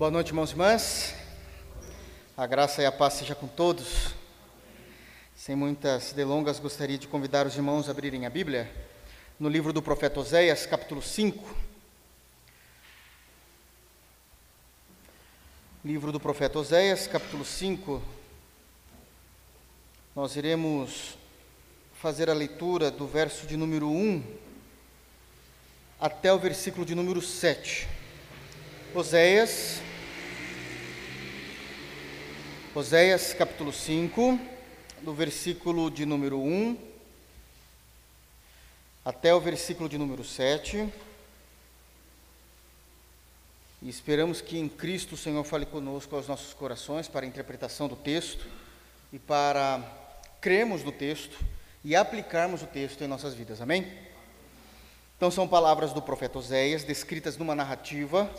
Boa noite, irmãos e irmãs. A graça e a paz seja com todos. Sem muitas delongas, gostaria de convidar os irmãos a abrirem a Bíblia no livro do profeta Oséias, capítulo 5. Livro do profeta Oséias, capítulo 5. Nós iremos fazer a leitura do verso de número 1 até o versículo de número 7. Oséias, Oséias capítulo 5, do versículo de número 1 até o versículo de número 7. E esperamos que em Cristo o Senhor fale conosco aos nossos corações para a interpretação do texto e para cremos no texto e aplicarmos o texto em nossas vidas. Amém? Então são palavras do profeta Oséias, descritas numa narrativa,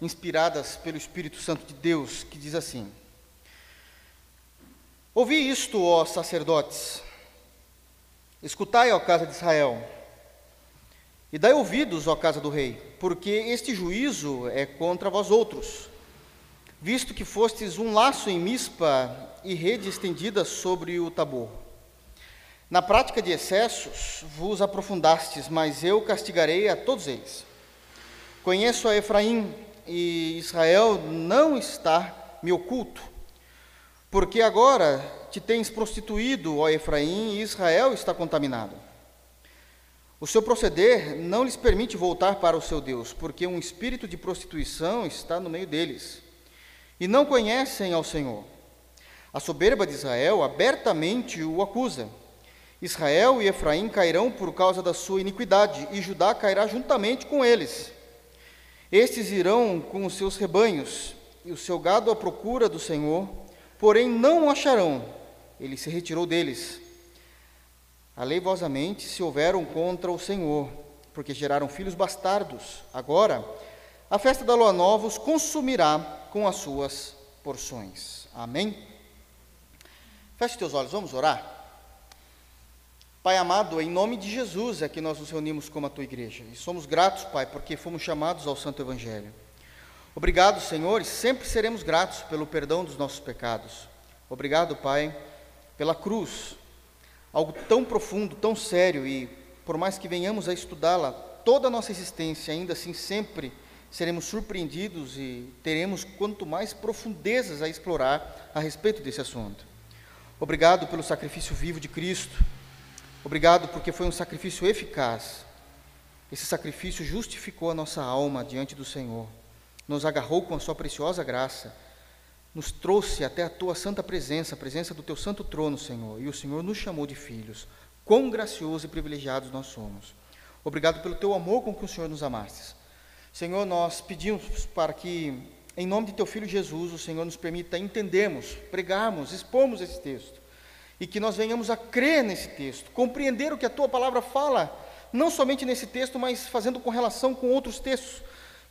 inspiradas pelo Espírito Santo de Deus, que diz assim: Ouvi isto, ó sacerdotes, escutai, ó casa de Israel, e dai ouvidos, ó casa do rei, porque este juízo é contra vós outros, visto que fostes um laço em mispa e rede estendida sobre o tabor. Na prática de excessos vos aprofundastes, mas eu castigarei a todos eles. Conheço a Efraim e Israel não está me oculto porque agora te tens prostituído, ó Efraim, e Israel está contaminado. O seu proceder não lhes permite voltar para o seu Deus, porque um espírito de prostituição está no meio deles, e não conhecem ao Senhor. A soberba de Israel abertamente o acusa. Israel e Efraim cairão por causa da sua iniquidade, e Judá cairá juntamente com eles. Estes irão com os seus rebanhos, e o seu gado à procura do Senhor, porém não o acharão. Ele se retirou deles. Aleivosamente se houveram contra o Senhor, porque geraram filhos bastardos. Agora, a festa da lua nova os consumirá com as suas porções. Amém? Feche teus olhos, vamos orar. Pai amado, em nome de Jesus é que nós nos reunimos como a tua igreja. E somos gratos, Pai, porque fomos chamados ao Santo Evangelho. Obrigado, Senhor, e sempre seremos gratos pelo perdão dos nossos pecados. Obrigado, Pai, pela cruz, algo tão profundo, tão sério, e por mais que venhamos a estudá-la toda a nossa existência, ainda assim sempre seremos surpreendidos e teremos quanto mais profundezas a explorar a respeito desse assunto. Obrigado pelo sacrifício vivo de Cristo. Obrigado porque foi um sacrifício eficaz. Esse sacrifício justificou a nossa alma diante do Senhor nos agarrou com a sua preciosa graça, nos trouxe até a tua santa presença, a presença do teu santo trono, Senhor, e o Senhor nos chamou de filhos. Quão graciosos e privilegiados nós somos. Obrigado pelo teu amor com que o Senhor nos amaste. Senhor, nós pedimos para que, em nome de teu filho Jesus, o Senhor nos permita entendermos, pregarmos, expormos esse texto, e que nós venhamos a crer nesse texto, compreender o que a tua palavra fala, não somente nesse texto, mas fazendo com relação com outros textos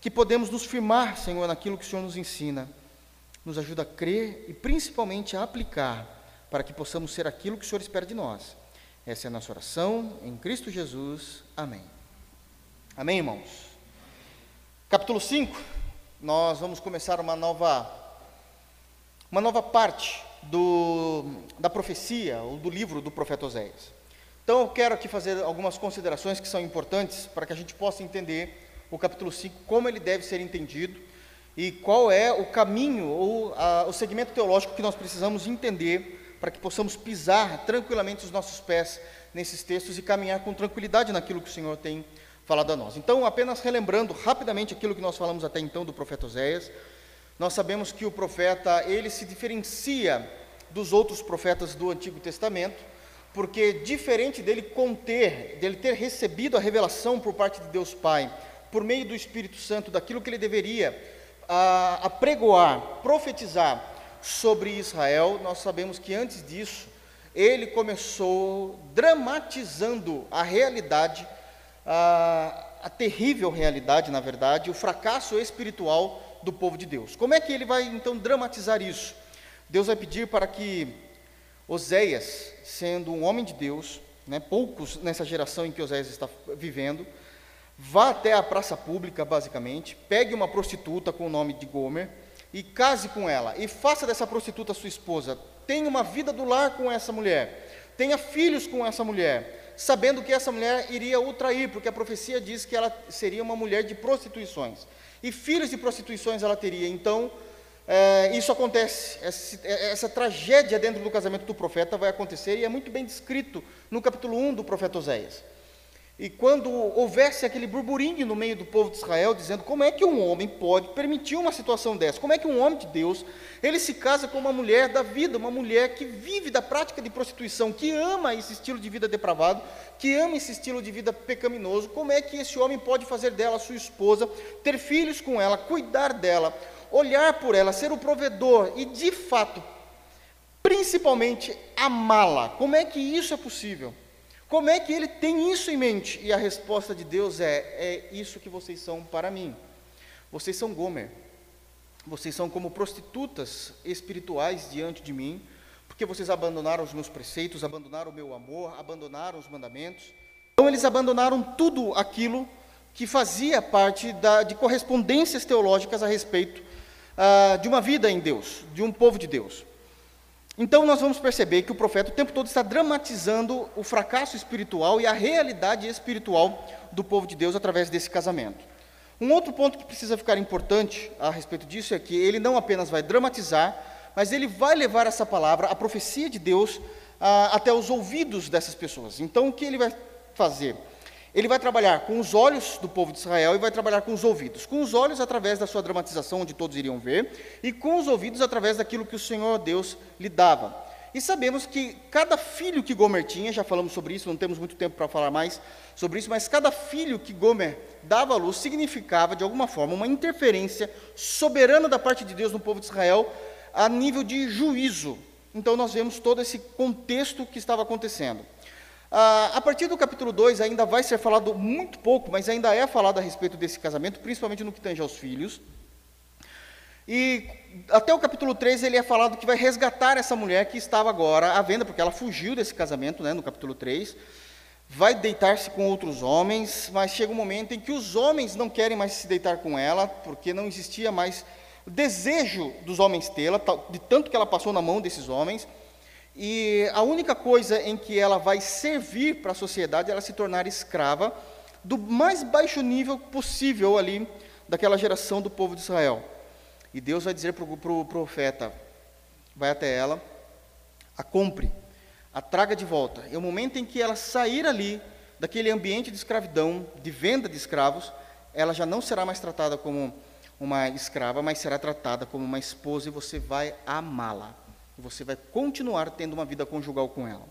que podemos nos firmar, Senhor, naquilo que o Senhor nos ensina. Nos ajuda a crer e principalmente a aplicar, para que possamos ser aquilo que o Senhor espera de nós. Essa é a nossa oração, em Cristo Jesus. Amém. Amém, irmãos? Capítulo 5, nós vamos começar uma nova, uma nova parte do, da profecia, ou do livro do profeta Oséias. Então, eu quero aqui fazer algumas considerações que são importantes para que a gente possa entender o capítulo 5, como ele deve ser entendido e qual é o caminho ou a, o segmento teológico que nós precisamos entender para que possamos pisar tranquilamente os nossos pés nesses textos e caminhar com tranquilidade naquilo que o Senhor tem falado a nós. Então, apenas relembrando rapidamente aquilo que nós falamos até então do profeta Oséias, nós sabemos que o profeta, ele se diferencia dos outros profetas do Antigo Testamento, porque diferente dele conter, dele ter recebido a revelação por parte de Deus Pai, por meio do Espírito Santo, daquilo que ele deveria a, apregoar, profetizar sobre Israel, nós sabemos que antes disso, ele começou dramatizando a realidade, a, a terrível realidade, na verdade, o fracasso espiritual do povo de Deus. Como é que ele vai então dramatizar isso? Deus vai pedir para que Oséias, sendo um homem de Deus, né, poucos nessa geração em que Oséias está vivendo, Vá até a praça pública, basicamente, pegue uma prostituta com o nome de Gomer, e case com ela, e faça dessa prostituta sua esposa, tenha uma vida do lar com essa mulher, tenha filhos com essa mulher, sabendo que essa mulher iria o trair, porque a profecia diz que ela seria uma mulher de prostituições, e filhos de prostituições ela teria. Então, é, isso acontece, essa, essa, tragédia dentro do casamento do profeta vai acontecer, e é muito bem descrito no capítulo 1 do profeta Oséias. E quando houvesse aquele burburinho no meio do povo de Israel, dizendo como é que um homem pode permitir uma situação dessa, como é que um homem de Deus, ele se casa com uma mulher da vida, uma mulher que vive da prática de prostituição, que ama esse estilo de vida depravado, que ama esse estilo de vida pecaminoso, como é que esse homem pode fazer dela sua esposa, ter filhos com ela, cuidar dela, olhar por ela, ser o provedor e, de fato, principalmente amá-la? Como é que isso é possível? Como é que ele tem isso em mente? E a resposta de Deus é: é isso que vocês são para mim. Vocês são Gomer. Vocês são como prostitutas espirituais diante de mim, porque vocês abandonaram os meus preceitos, abandonaram o meu amor, abandonaram os mandamentos. Então eles abandonaram tudo aquilo que fazia parte da, de correspondências teológicas a respeito ah, de uma vida em Deus, de um povo de Deus. Então nós vamos perceber que o profeta o tempo todo está dramatizando o fracasso espiritual e a realidade espiritual do povo de Deus através desse casamento. Um outro ponto que precisa ficar importante a respeito disso é que ele não apenas vai dramatizar, mas ele vai levar essa palavra, a profecia de Deus, até os ouvidos dessas pessoas. Então o que ele vai fazer? Ele vai trabalhar com os olhos do povo de Israel e vai trabalhar com os ouvidos. Com os olhos, através da sua dramatização, onde todos iriam ver, e com os ouvidos, através daquilo que o Senhor Deus lhe dava. E sabemos que cada filho que Gomer tinha, já falamos sobre isso, não temos muito tempo para falar mais sobre isso, mas cada filho que Gomer dava à luz significava, de alguma forma, uma interferência soberana da parte de Deus no povo de Israel a nível de juízo. Então, nós vemos todo esse contexto que estava acontecendo. Ah, a partir do capítulo 2 ainda vai ser falado muito pouco, mas ainda é falado a respeito desse casamento, principalmente no que tange aos filhos. E até o capítulo 3 ele é falado que vai resgatar essa mulher que estava agora à venda, porque ela fugiu desse casamento, né, no capítulo 3. Vai deitar-se com outros homens, mas chega um momento em que os homens não querem mais se deitar com ela, porque não existia mais o desejo dos homens tê-la, de tanto que ela passou na mão desses homens. E a única coisa em que ela vai servir para a sociedade é ela se tornar escrava do mais baixo nível possível ali daquela geração do povo de Israel. E Deus vai dizer para o pro profeta: vai até ela, a compre, a traga de volta. E o momento em que ela sair ali, daquele ambiente de escravidão, de venda de escravos, ela já não será mais tratada como uma escrava, mas será tratada como uma esposa e você vai amá-la você vai continuar tendo uma vida conjugal com ela.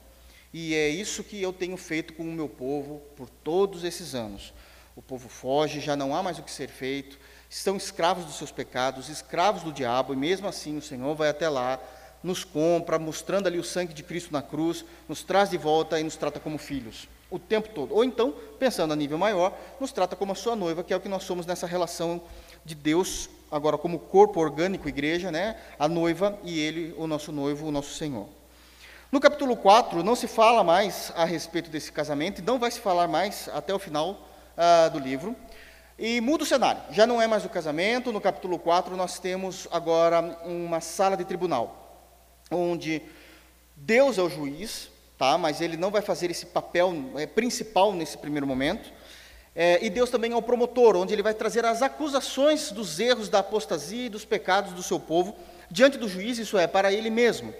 E é isso que eu tenho feito com o meu povo por todos esses anos. O povo foge, já não há mais o que ser feito, estão escravos dos seus pecados, escravos do diabo, e mesmo assim o Senhor vai até lá, nos compra, mostrando ali o sangue de Cristo na cruz, nos traz de volta e nos trata como filhos, o tempo todo. Ou então, pensando a nível maior, nos trata como a sua noiva, que é o que nós somos nessa relação de Deus agora como corpo orgânico, igreja, né? a noiva e ele, o nosso noivo, o nosso Senhor. No capítulo 4, não se fala mais a respeito desse casamento, e não vai se falar mais até o final uh, do livro. E muda o cenário, já não é mais o casamento, no capítulo 4 nós temos agora uma sala de tribunal, onde Deus é o juiz, tá? mas ele não vai fazer esse papel é, principal nesse primeiro momento. É, e Deus também é o promotor, onde ele vai trazer as acusações dos erros da apostasia e dos pecados do seu povo diante do juiz, isso é, para ele mesmo.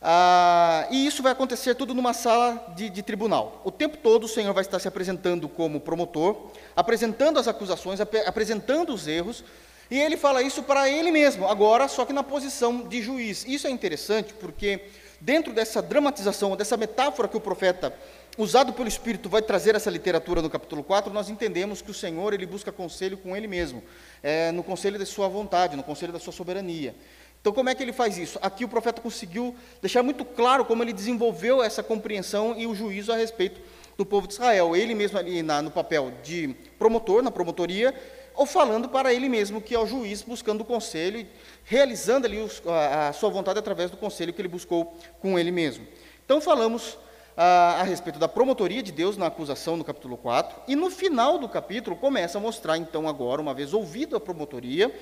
Ah, e isso vai acontecer tudo numa sala de, de, tribunal. O tempo todo o Senhor vai estar se apresentando como promotor, apresentando as acusações, ap apresentando os erros, e ele fala isso para ele mesmo, agora só que na posição de juiz. Isso é interessante porque, dentro dessa dramatização, dessa metáfora que o profeta usado pelo Espírito, vai trazer essa literatura no capítulo 4, nós entendemos que o Senhor ele busca conselho com Ele mesmo, é, no conselho da sua vontade, no conselho da sua soberania. Então, como é que ele faz isso? Aqui o profeta conseguiu deixar muito claro como ele desenvolveu essa compreensão e o juízo a respeito do povo de Israel. Ele mesmo ali na, no papel de promotor, na promotoria, ou falando para ele mesmo, que é o juiz, buscando o conselho, realizando ali os, a, a sua vontade através do conselho que ele buscou com ele mesmo. Então, falamos a, a, respeito da promotoria de Deus na acusação no capítulo 4, e no final do capítulo começa a mostrar, então, agora, uma vez ouvido a promotoria,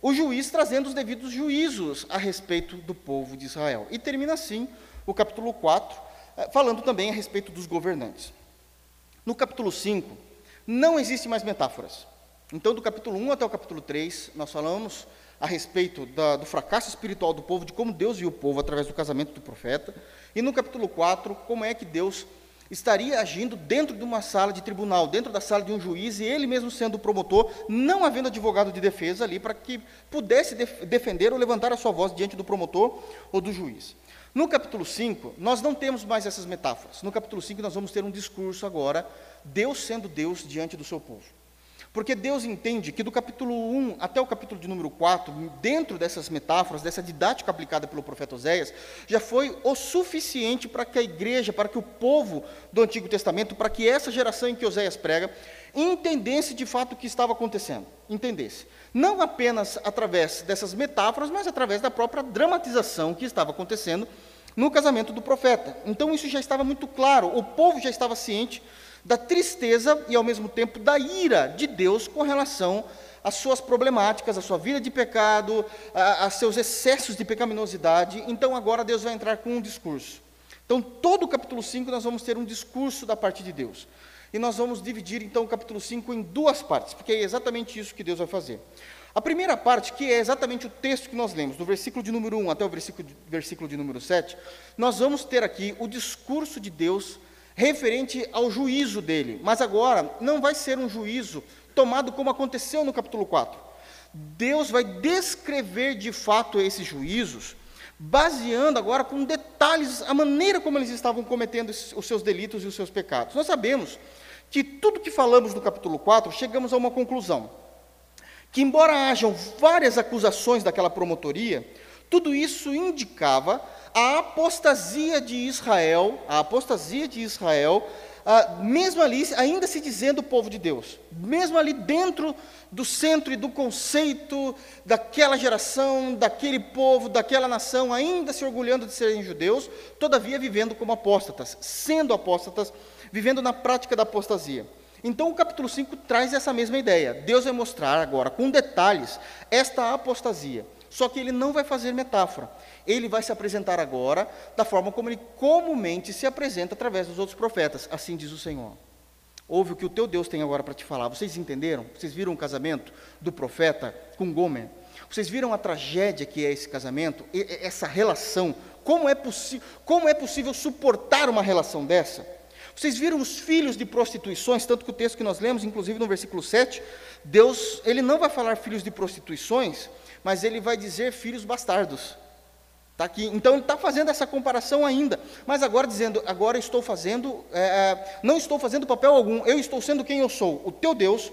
o juiz trazendo os devidos juízos a respeito do povo de Israel. E termina assim o capítulo 4, eh, falando também a respeito dos governantes. No capítulo 5, não existe mais metáforas. Então, do capítulo 1 até o capítulo 3, nós falamos a respeito da, do fracasso espiritual do povo, de como Deus viu o povo através do casamento do profeta. E no capítulo 4, como é que Deus estaria agindo dentro de uma sala de tribunal, dentro da sala de um juiz, e ele mesmo sendo promotor, não havendo advogado de defesa ali, para que pudesse def defender ou levantar a sua voz diante do promotor ou do juiz. No capítulo 5, nós não temos mais essas metáforas. No capítulo 5, nós vamos ter um discurso agora, Deus sendo Deus diante do seu povo. Porque Deus entende que do capítulo 1 até o capítulo de número 4, dentro dessas metáforas, dessa didática aplicada pelo profeta Oséias, já foi o suficiente para que a igreja, para que o povo do Antigo Testamento, para que essa geração em que Oséias prega, entendesse de fato o que estava acontecendo. Entendesse. Não apenas através dessas metáforas, mas através da própria dramatização que estava acontecendo no casamento do profeta. Então isso já estava muito claro, o povo já estava ciente da tristeza e, ao mesmo tempo, da ira de Deus com relação às suas problemáticas, à sua vida de pecado, a, a seus excessos de pecaminosidade. Então, agora Deus vai entrar com um discurso. Então, todo o capítulo 5 nós vamos ter um discurso da parte de Deus. E nós vamos dividir, então, o capítulo 5 em duas partes, porque é exatamente isso que Deus vai fazer. A primeira parte, que é exatamente o texto que nós lemos, do versículo de número 1 até o versículo de, versículo de número 7, nós vamos ter aqui o discurso de Deus referente ao juízo dele. Mas agora não vai ser um juízo tomado como aconteceu no capítulo 4. Deus vai descrever de fato esses juízos, baseando agora com detalhes a maneira como eles estavam cometendo os seus delitos e os seus pecados. Nós sabemos que tudo que falamos no capítulo 4, chegamos a uma conclusão. Que, embora hajam várias acusações daquela promotoria, tudo isso indicava a apostasia de Israel, a apostasia de Israel, ah, mesmo ali, ainda se dizendo povo de Deus, mesmo ali dentro do centro e do conceito daquela geração, daquele povo, daquela nação, ainda se orgulhando de serem judeus, todavia vivendo como apóstatas, sendo apóstatas, vivendo na prática da apostasia. Então o capítulo 5 traz essa mesma ideia. Deus vai mostrar agora, com detalhes, esta apostasia. Só que ele não vai fazer metáfora. Ele vai se apresentar agora da forma como ele comumente se apresenta através dos outros profetas. Assim diz o Senhor. Ouve o que o teu Deus tem agora para te falar. Vocês entenderam? Vocês viram o casamento do profeta com Gomer? Vocês viram a tragédia que é esse casamento? Essa relação? Como é, como é possível suportar uma relação dessa? Vocês viram os filhos de prostituições, tanto que o texto que nós lemos, inclusive no versículo 7, Deus, ele não vai falar filhos de prostituições, mas ele vai dizer filhos bastardos. Tá aqui. Então ele está fazendo essa comparação ainda, mas agora dizendo, agora estou fazendo, é, é, não estou fazendo papel algum, eu estou sendo quem eu sou, o teu Deus,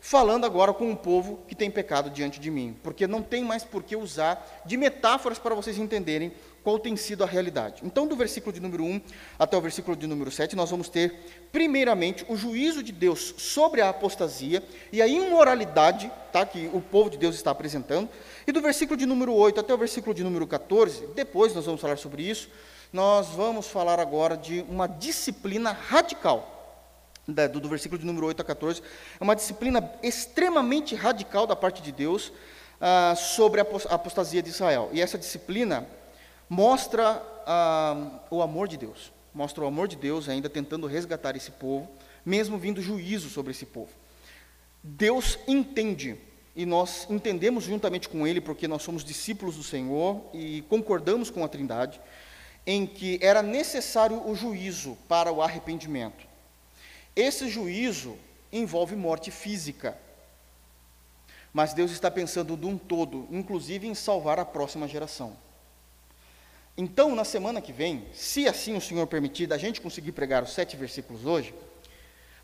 falando agora com um povo que tem pecado diante de mim, porque não tem mais por que usar de metáforas para vocês entenderem qual tem sido a realidade. Então, do versículo de número 1 até o versículo de número 7, nós vamos ter, primeiramente, o juízo de Deus sobre a apostasia e a imoralidade tá, que o povo de Deus está apresentando. E do versículo de número 8 até o versículo de número 14, depois nós vamos falar sobre isso, nós vamos falar agora de uma disciplina radical. Do, do versículo de número 8 a 14, é uma disciplina extremamente radical da parte de Deus ah, sobre a apostasia de Israel. E essa disciplina mostra ah, o amor de Deus. Mostra o amor de Deus ainda tentando resgatar esse povo, mesmo vindo juízo sobre esse povo. Deus entende, e nós entendemos juntamente com Ele, porque nós somos discípulos do Senhor e concordamos com a Trindade, em que era necessário o juízo para o arrependimento. Esse juízo envolve morte física. Mas Deus está pensando de um todo, inclusive em salvar a próxima geração. Então, na semana que vem, se assim o Senhor permitir, a gente conseguir pregar os sete versículos hoje,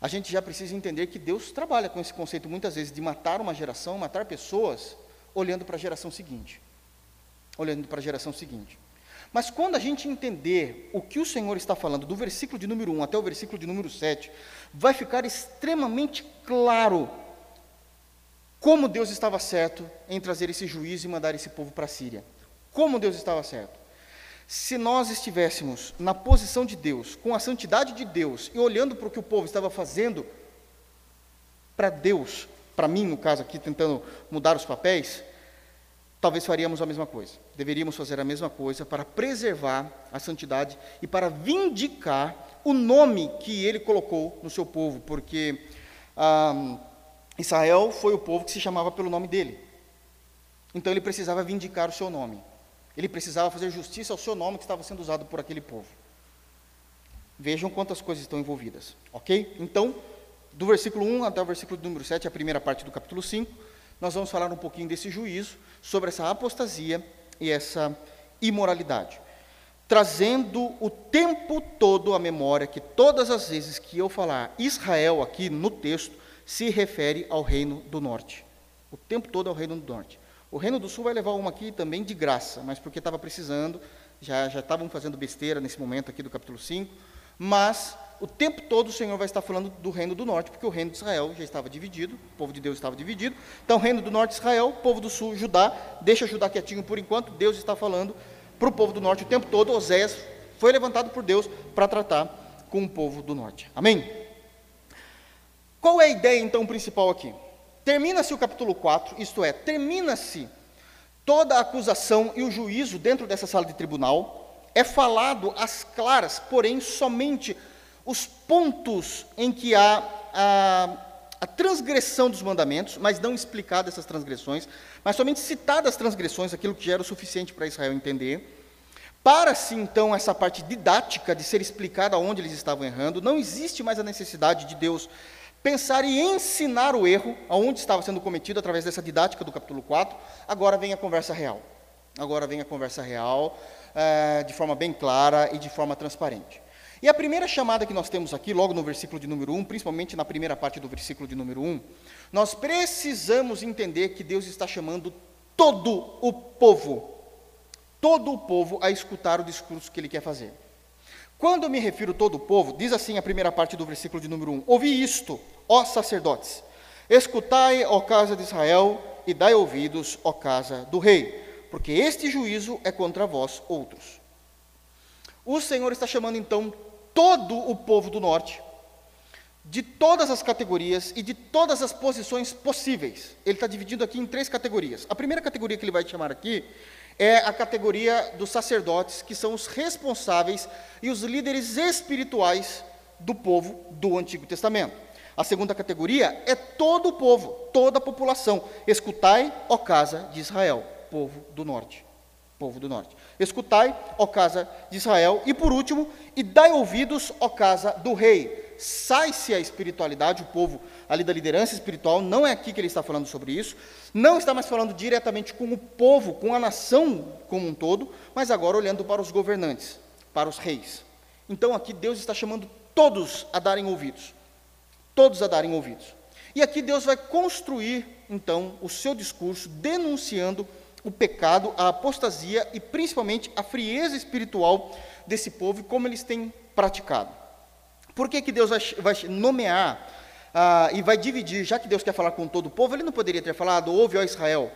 a gente já precisa entender que Deus trabalha com esse conceito muitas vezes de matar uma geração, matar pessoas, olhando para a geração seguinte. Olhando para a geração seguinte. Mas quando a gente entender o que o Senhor está falando, do versículo de número 1 até o versículo de número 7, vai ficar extremamente claro como Deus estava certo em trazer esse juízo e mandar esse povo para a Síria. Como Deus estava certo. Se nós estivéssemos na posição de Deus, com a santidade de Deus, e olhando para o que o povo estava fazendo para Deus, para mim, no caso aqui, tentando mudar os papéis, talvez faríamos a mesma coisa. Deveríamos fazer a mesma coisa para preservar a santidade e para vindicar o nome que ele colocou no seu povo, porque ah, Israel foi o povo que se chamava pelo nome dele. Então ele precisava vindicar o seu nome. Ele precisava fazer justiça ao seu nome que estava sendo usado por aquele povo. Vejam quantas coisas estão envolvidas, ok? Então, do versículo 1 até o versículo número 7, a primeira parte do capítulo 5, nós vamos falar um pouquinho desse juízo, sobre essa apostasia e essa imoralidade. Trazendo o tempo todo à memória que todas as vezes que eu falar Israel aqui no texto, se refere ao reino do norte. O tempo todo ao reino do norte. O reino do sul vai levar uma aqui também de graça, mas porque estava precisando, já, estavam fazendo besteira nesse momento aqui do capítulo 5, mas o tempo todo o Senhor vai estar falando do reino do norte, porque o reino de Israel já estava dividido, o povo de Deus estava dividido. Então, reino do norte, Israel, povo do sul, Judá, deixa Judá quietinho por enquanto, Deus está falando para o povo do norte o tempo todo. Oséias foi levantado por Deus para tratar com o povo do norte. Amém? Qual é a ideia então principal aqui? Termina-se o capítulo 4, isto é, termina-se toda a acusação e o juízo dentro dessa sala de tribunal. É falado às claras, porém, somente os pontos em que há a, a transgressão dos mandamentos, mas não explicada essas transgressões, mas somente citadas as transgressões, aquilo que já era o suficiente para Israel entender. Para-se então essa parte didática de ser explicada onde eles estavam errando, não existe mais a necessidade de Deus pensar e ensinar o erro, aonde estava sendo cometido através dessa didática do capítulo 4. Agora vem a conversa real. Agora vem a conversa real, é, de forma bem clara e de forma transparente. E a primeira chamada que nós temos aqui, logo no versículo de número 1, principalmente na primeira parte do versículo de número 1, nós precisamos entender que Deus está chamando todo o povo, todo o povo a escutar o discurso que ele quer fazer. Quando eu me refiro todo o povo, diz assim a primeira parte do versículo de número 1: Ouvi isto, ó sacerdotes, escutai, ó casa de Israel, e dai ouvidos, ó casa do rei, porque este juízo é contra vós outros. O Senhor está chamando então todo o povo do norte, de todas as categorias e de todas as posições possíveis. Ele está dividindo aqui em três categorias. A primeira categoria que ele vai chamar aqui é a categoria dos sacerdotes, que são os responsáveis e os líderes espirituais do povo do Antigo Testamento. A segunda categoria é todo o povo, toda a população. Escutai, ó casa de Israel, povo do norte. Povo do norte. Escutai, ó casa de Israel. E por último, e dai ouvidos, ó casa do rei. Sai-se a espiritualidade, o povo ali da liderança espiritual, não é aqui que ele está falando sobre isso, não está mais falando diretamente com o povo, com a nação como um todo, mas agora olhando para os governantes, para os reis. Então aqui Deus está chamando todos a darem ouvidos, todos a darem ouvidos. E aqui Deus vai construir, então, o seu discurso denunciando o pecado, a apostasia e principalmente a frieza espiritual desse povo e como eles têm praticado. Por que, que Deus vai, nomear ah, e vai dividir, já que Deus quer falar com todo o povo, ele não poderia ter falado, ouve, ó Israel.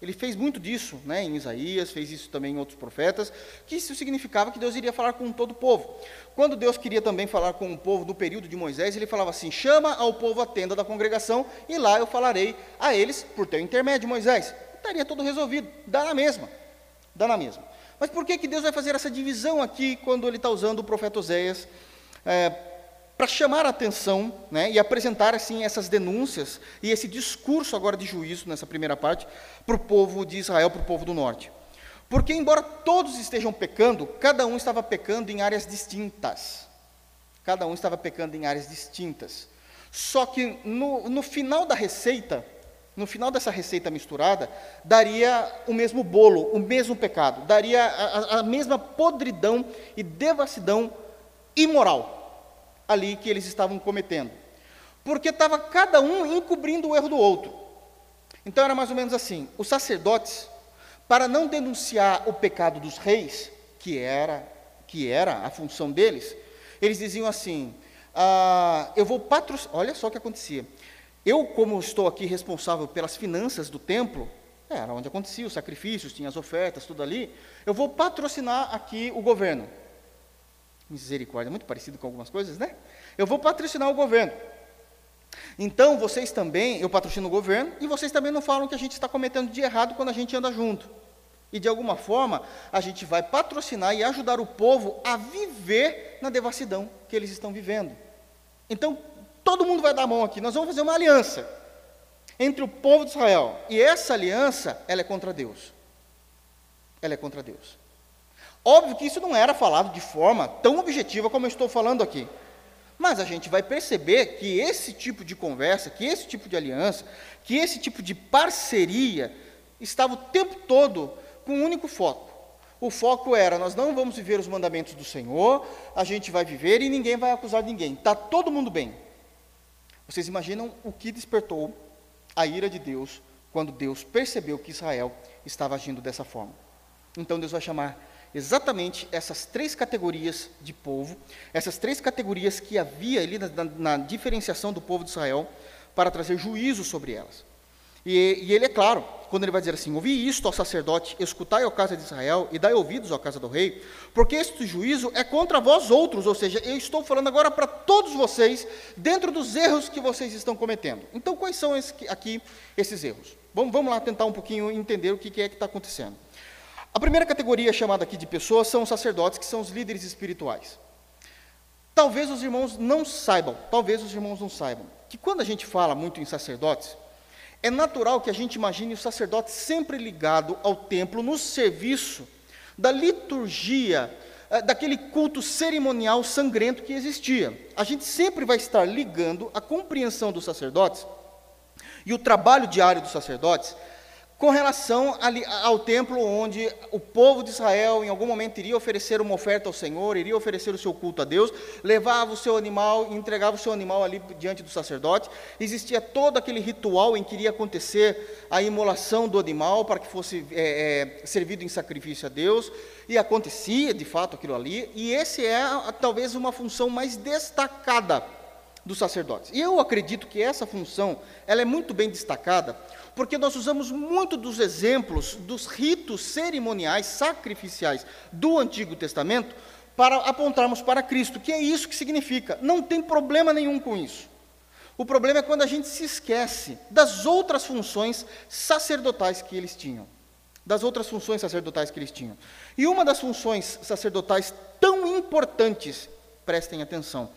Ele fez muito disso né, em Isaías, fez isso também em outros profetas, que isso significava que Deus iria falar com todo o povo. Quando Deus queria também falar com o povo no período de Moisés, ele falava assim: chama ao povo a tenda da congregação, e lá eu falarei a eles por teu intermédio, Moisés estaria tudo resolvido, dá na mesma, dá na mesma. Mas por que, que Deus vai fazer essa divisão aqui, quando ele está usando o profeta Oséias, é, para chamar a atenção né, e apresentar assim essas denúncias e esse discurso agora de juízo, nessa primeira parte, para o povo de Israel, para o povo do norte? Porque, embora todos estejam pecando, cada um estava pecando em áreas distintas. Cada um estava pecando em áreas distintas. Só que no, no final da receita, no final dessa receita misturada, daria o mesmo bolo, o mesmo pecado, daria a, a mesma podridão e devassidão imoral ali que eles estavam cometendo. Porque estava cada um encobrindo o erro do outro. Então era mais ou menos assim: os sacerdotes, para não denunciar o pecado dos reis, que era, que era a função deles, eles diziam assim: ah, eu vou patrocinar. Olha só o que acontecia. Eu, como estou aqui responsável pelas finanças do templo, era onde acontecia os sacrifícios, tinha as ofertas, tudo ali, eu vou patrocinar aqui o governo. Misericórdia, muito parecido com algumas coisas, né? Eu vou patrocinar o governo. Então, vocês também, eu patrocino o governo, e vocês também não falam que a gente está cometendo de errado quando a gente anda junto. E de alguma forma, a gente vai patrocinar e ajudar o povo a viver na devassidão que eles estão vivendo. Então, todo mundo vai dar a mão aqui, nós vamos fazer uma aliança entre o povo de Israel. E essa aliança, ela é contra Deus. Ela é contra Deus. Óbvio que isso não era falado de forma tão objetiva como eu estou falando aqui. Mas a gente vai perceber que esse tipo de conversa, que esse tipo de aliança, que esse tipo de parceria estava o tempo todo com um único foco. O foco era: nós não vamos viver os mandamentos do Senhor, a gente vai viver e ninguém vai acusar ninguém. Está todo mundo bem. Vocês imaginam o que despertou a ira de Deus quando Deus percebeu que Israel estava agindo dessa forma? Então Deus vai chamar exatamente essas três categorias de povo, essas três categorias que havia ali na, na, diferenciação do povo de Israel, para trazer juízo sobre elas. E, e, ele é claro, quando ele vai dizer assim: Ouvi isto ao sacerdote, escutai a casa de Israel e dai ouvidos à casa do rei, porque este juízo é contra vós outros, ou seja, eu estou falando agora para todos vocês, dentro dos erros que vocês estão cometendo. Então, quais são esse, aqui esses erros? Vamos, vamos lá tentar um pouquinho entender o que, que é que está acontecendo. A primeira categoria chamada aqui de pessoas são os sacerdotes, que são os líderes espirituais. Talvez os irmãos não saibam, talvez os irmãos não saibam, que quando a gente fala muito em sacerdotes, é natural que a gente imagine o sacerdote sempre ligado ao templo, no serviço da liturgia, eh, daquele culto cerimonial sangrento que existia. A gente sempre vai estar ligando a compreensão dos sacerdotes e o trabalho diário dos sacerdotes com relação ao templo onde o povo de Israel em algum momento iria oferecer uma oferta ao Senhor, iria oferecer o seu culto a Deus, levava o seu animal, entregava o seu animal ali diante do sacerdote. Existia todo aquele ritual em que iria acontecer a imolação do animal para que fosse é, é, servido em sacrifício a Deus, e acontecia de fato aquilo ali, e esse é talvez uma função mais destacada dos sacerdotes. E eu acredito que essa função ela é muito bem destacada porque nós usamos muito dos exemplos dos ritos cerimoniais sacrificiais do Antigo Testamento para apontarmos para Cristo, que é isso que significa. Não tem problema nenhum com isso. O problema é quando a gente se esquece das outras funções sacerdotais que eles tinham. Das outras funções sacerdotais que eles tinham. E uma das funções sacerdotais tão importantes, prestem atenção,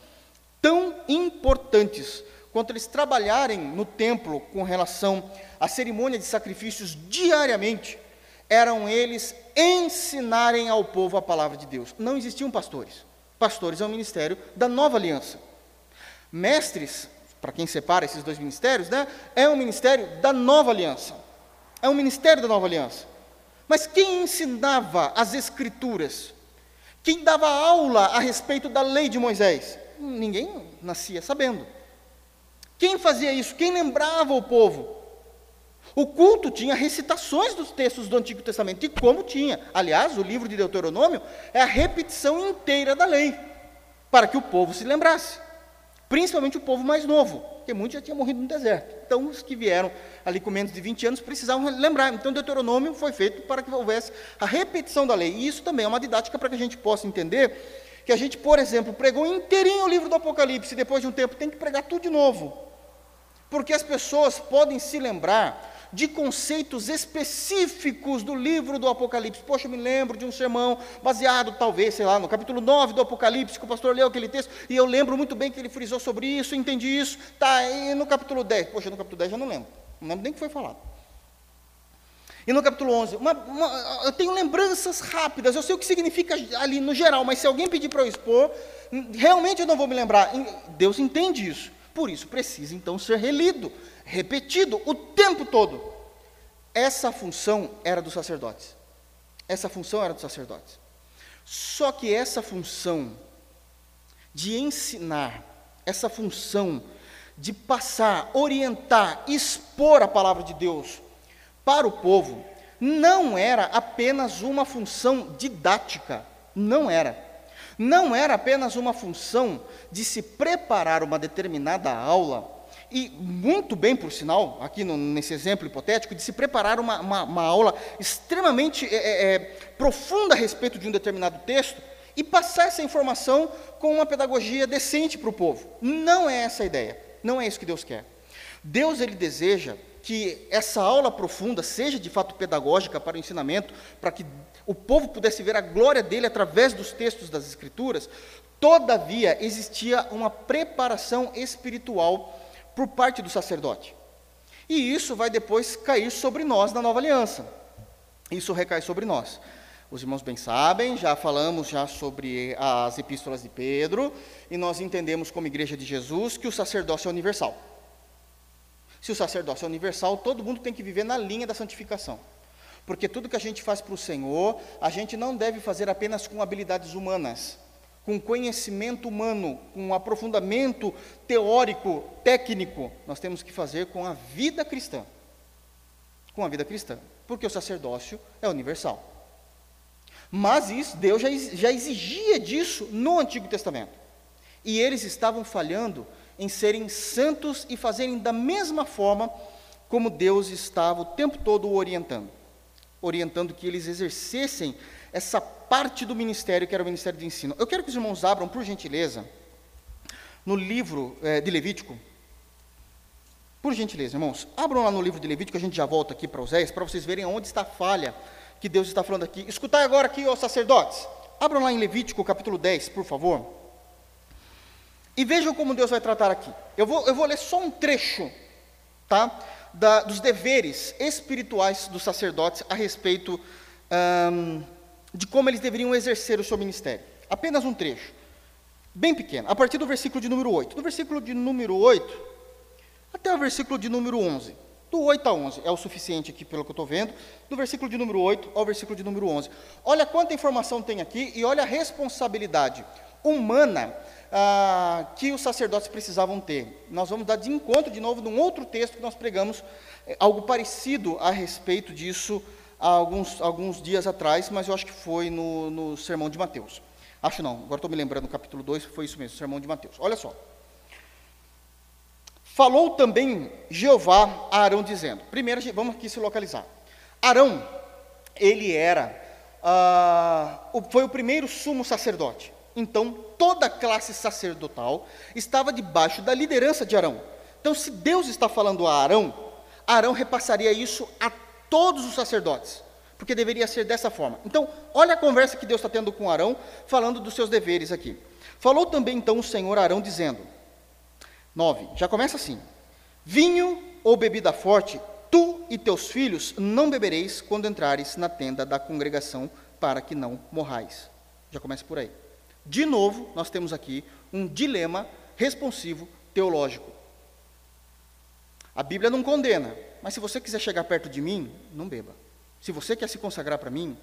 tão importantes quanto eles trabalharem no templo com relação à cerimônia de sacrifícios diariamente, eram eles ensinarem ao povo a palavra de Deus. Não existiam pastores. Pastores é um ministério da nova aliança. Mestres, para quem separa esses dois ministérios, né, é um ministério da nova aliança. É um ministério da nova aliança. Mas quem ensinava as escrituras? Quem dava aula a respeito da lei de Moisés? Ninguém nascia sabendo. Quem fazia isso? Quem lembrava o povo? O culto tinha recitações dos textos do Antigo Testamento, e como tinha. Aliás, o livro de Deuteronômio é a repetição inteira da lei, para que o povo se lembrasse. Principalmente o povo mais novo, porque muitos já tinham morrido no deserto. Então, os que vieram ali com menos de 20 anos precisavam lembrar. Então, Deuteronômio foi feito para que houvesse a repetição da lei. E isso também é uma didática para que a gente possa entender que a gente, por exemplo, pregou inteirinho o livro do Apocalipse, e depois de um tempo tem que pregar tudo de novo porque as pessoas podem se lembrar de conceitos específicos do livro do Apocalipse. Poxa, eu me lembro de um sermão baseado, talvez, sei lá, no capítulo 9 do Apocalipse, que o pastor leu aquele texto, e eu lembro muito bem que ele frisou sobre isso, entendi isso. Tá, e no capítulo 10, poxa, no capítulo 10 eu não lembro. Não lembro nem o que foi falado. E no capítulo 11, uma, uma, eu tenho lembranças rápidas, eu sei o que significa ali no geral, mas se alguém pedir para eu expor, realmente eu não vou me lembrar. Deus entende isso. Por isso precisa então ser relido, repetido o tempo todo. Essa função era dos sacerdotes. Essa função era dos sacerdotes. Só que essa função de ensinar, essa função de passar, orientar, expor a palavra de Deus para o povo, não era apenas uma função didática, não era não era apenas uma função de se preparar uma determinada aula, e muito bem, por sinal, aqui no, nesse exemplo hipotético, de se preparar uma, uma, uma aula extremamente é, é, é, profunda a respeito de um determinado texto e passar essa informação com uma pedagogia decente para o povo. Não é essa a ideia. Não é isso que Deus quer. Deus ele deseja que essa aula profunda seja de fato pedagógica para o ensinamento, para que o povo pudesse ver a glória dele através dos textos das Escrituras. Todavia, existia uma preparação espiritual por parte do sacerdote. E isso vai depois cair sobre nós na nova aliança. Isso recai sobre nós. Os irmãos bem sabem, já falamos já sobre as epístolas de Pedro, e nós entendemos como igreja de Jesus que o sacerdócio é universal. Se o sacerdócio é universal, todo mundo tem que viver na linha da santificação. Porque tudo que a gente faz para o Senhor, a gente não deve fazer apenas com habilidades humanas, com conhecimento humano, com um aprofundamento teórico, técnico. Nós temos que fazer com a vida cristã. Com a vida cristã. Porque o sacerdócio é universal. Mas isso, Deus já, exigia disso no Antigo Testamento. E eles estavam falhando em serem santos e fazerem da mesma forma como Deus estava o tempo todo o orientando. Orientando que eles exercessem essa parte do ministério que era o ministério de ensino. Eu quero que os irmãos abram, por gentileza, no livro é, de Levítico. Por gentileza, irmãos, abram lá no livro de Levítico, a gente já volta aqui para Oséias, para vocês verem onde está a falha que Deus está falando aqui. Escutai agora aqui, ó sacerdotes. Abram lá em Levítico, capítulo 10, por favor. E vejam como Deus vai tratar aqui. Eu vou, eu vou ler só um trecho, tá? Da, dos deveres espirituais dos sacerdotes a respeito de como eles deveriam exercer o seu ministério. Apenas um trecho, bem pequeno, a partir do versículo de número 8. Do versículo de número 8 até o versículo de número 11. Do 8 a 11 é o suficiente aqui, pelo que eu estou vendo. Do versículo de número 8 ao versículo de número 11. Olha quanta informação tem aqui e olha a responsabilidade humana ah, que os sacerdotes precisavam ter. Nós vamos dar de encontro de novo num outro texto que nós pregamos, é, algo parecido a respeito disso há alguns, alguns dias atrás, mas eu acho que foi no, no Sermão de Mateus. Acho não, agora estou me lembrando, no capítulo 2 foi isso mesmo, Sermão de Mateus. Olha só. Falou também Jeová a Arão dizendo, primeiro vamos aqui se localizar. Arão, ele era, ah, foi o primeiro sumo sacerdote. Então, toda a classe sacerdotal estava debaixo da liderança de Arão. Então, se Deus está falando a Arão, Arão repassaria isso a todos os sacerdotes, porque deveria ser dessa forma. Então, olha a conversa que Deus está tendo com Arão, falando dos seus deveres aqui. Falou também então o Senhor a Arão, dizendo: 9. Já começa assim: Vinho ou bebida forte, tu e teus filhos não bebereis quando entrares na tenda da congregação, para que não morrais. Já começa por aí. De novo, nós temos aqui um dilema responsivo teológico. A Bíblia não condena, mas se você quiser chegar perto de mim, não beba. Se você quer se consagrar para mim,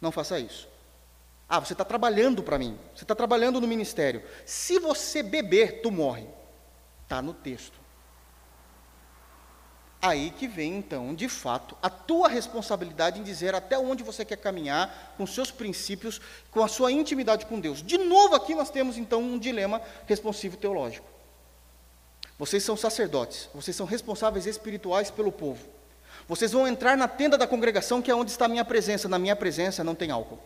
não faça isso. Ah, você está trabalhando para mim, você está trabalhando no ministério. Se você beber, tu morre. Está no texto. Aí que vem, então, de fato, a tua responsabilidade em dizer até onde você quer caminhar com seus princípios, com a sua intimidade com Deus. De novo, aqui nós temos, então, um dilema responsivo teológico. Vocês são sacerdotes, vocês são responsáveis espirituais pelo povo. Vocês vão entrar na tenda da congregação, que é onde está a minha presença. Na minha presença não tem álcool.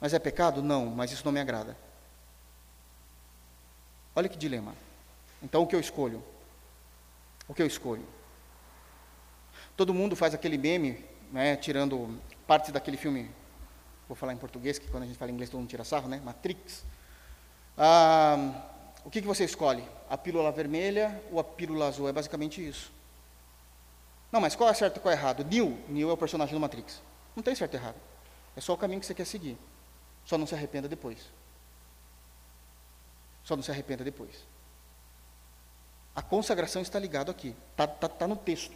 Mas é pecado? Não, mas isso não me agrada. Olha que dilema. Então o que eu escolho? O que eu escolho? Todo mundo faz aquele meme, né, tirando parte daquele filme, vou falar em português, que quando a gente fala em inglês todo mundo tira sarro, né? Matrix. Ah, o que, que você escolhe? A pílula vermelha ou a pílula azul? É basicamente isso. Não, mas qual é certo e qual é errado? Neo, Neo é o personagem do Matrix. Não tem certo e errado. É só o caminho que você quer seguir. Só não se arrependa depois. Só não se arrependa depois. A consagração está ligado aqui. Está tá, tá no texto.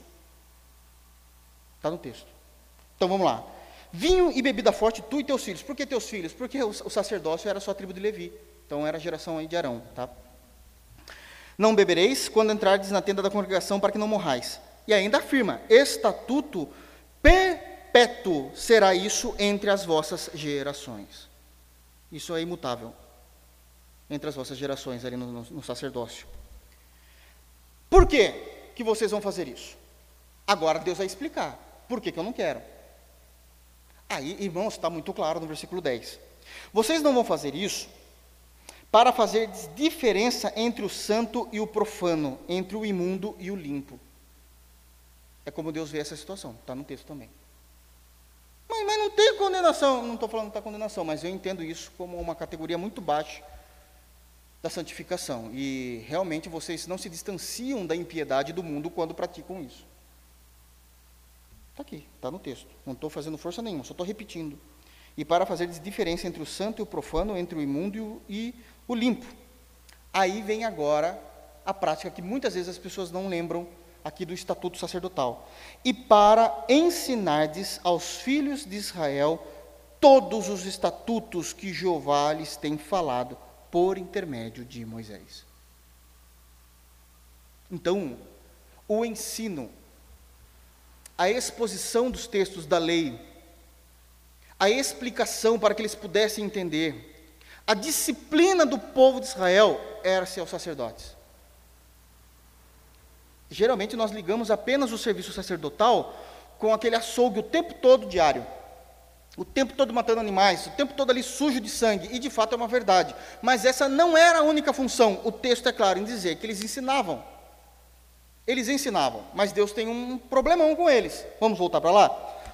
Está no texto. Então vamos lá. Vinho e bebida forte, tu e teus filhos. Por que teus filhos? Porque o, o sacerdócio era só a tribo de Levi. Então era a geração aí de Arão. Tá? Não bebereis quando entrardes na tenda da congregação para que não morrais. E ainda afirma: estatuto perpétuo será isso entre as vossas gerações. Isso é imutável entre as vossas gerações ali no, no, no sacerdócio. Por que que vocês vão fazer isso? Agora Deus vai explicar. Por que, que eu não quero? Aí, irmãos, está muito claro no versículo 10. Vocês não vão fazer isso para fazer diferença entre o santo e o profano, entre o imundo e o limpo. É como Deus vê essa situação, está no texto também. Mas, mas não tem condenação, não estou falando da condenação, mas eu entendo isso como uma categoria muito baixa da santificação. E realmente vocês não se distanciam da impiedade do mundo quando praticam isso. Está aqui, está no texto. Não estou fazendo força nenhuma, só estou repetindo. E para fazer diferença entre o santo e o profano, entre o imundo e o, e o limpo. Aí vem agora a prática que muitas vezes as pessoas não lembram aqui do estatuto sacerdotal. E para ensinardes aos filhos de Israel todos os estatutos que Jeová lhes tem falado por intermédio de Moisés. Então, o ensino, a exposição dos textos da lei, a explicação para que eles pudessem entender, a disciplina do povo de Israel era ser os sacerdotes. Geralmente nós ligamos apenas o serviço sacerdotal com aquele açougue o tempo todo diário o tempo todo matando animais, o tempo todo ali sujo de sangue, e de fato é uma verdade. Mas essa não era a única função, o texto é claro em dizer que eles ensinavam. Eles ensinavam, mas Deus tem um problemão com eles. Vamos voltar para lá?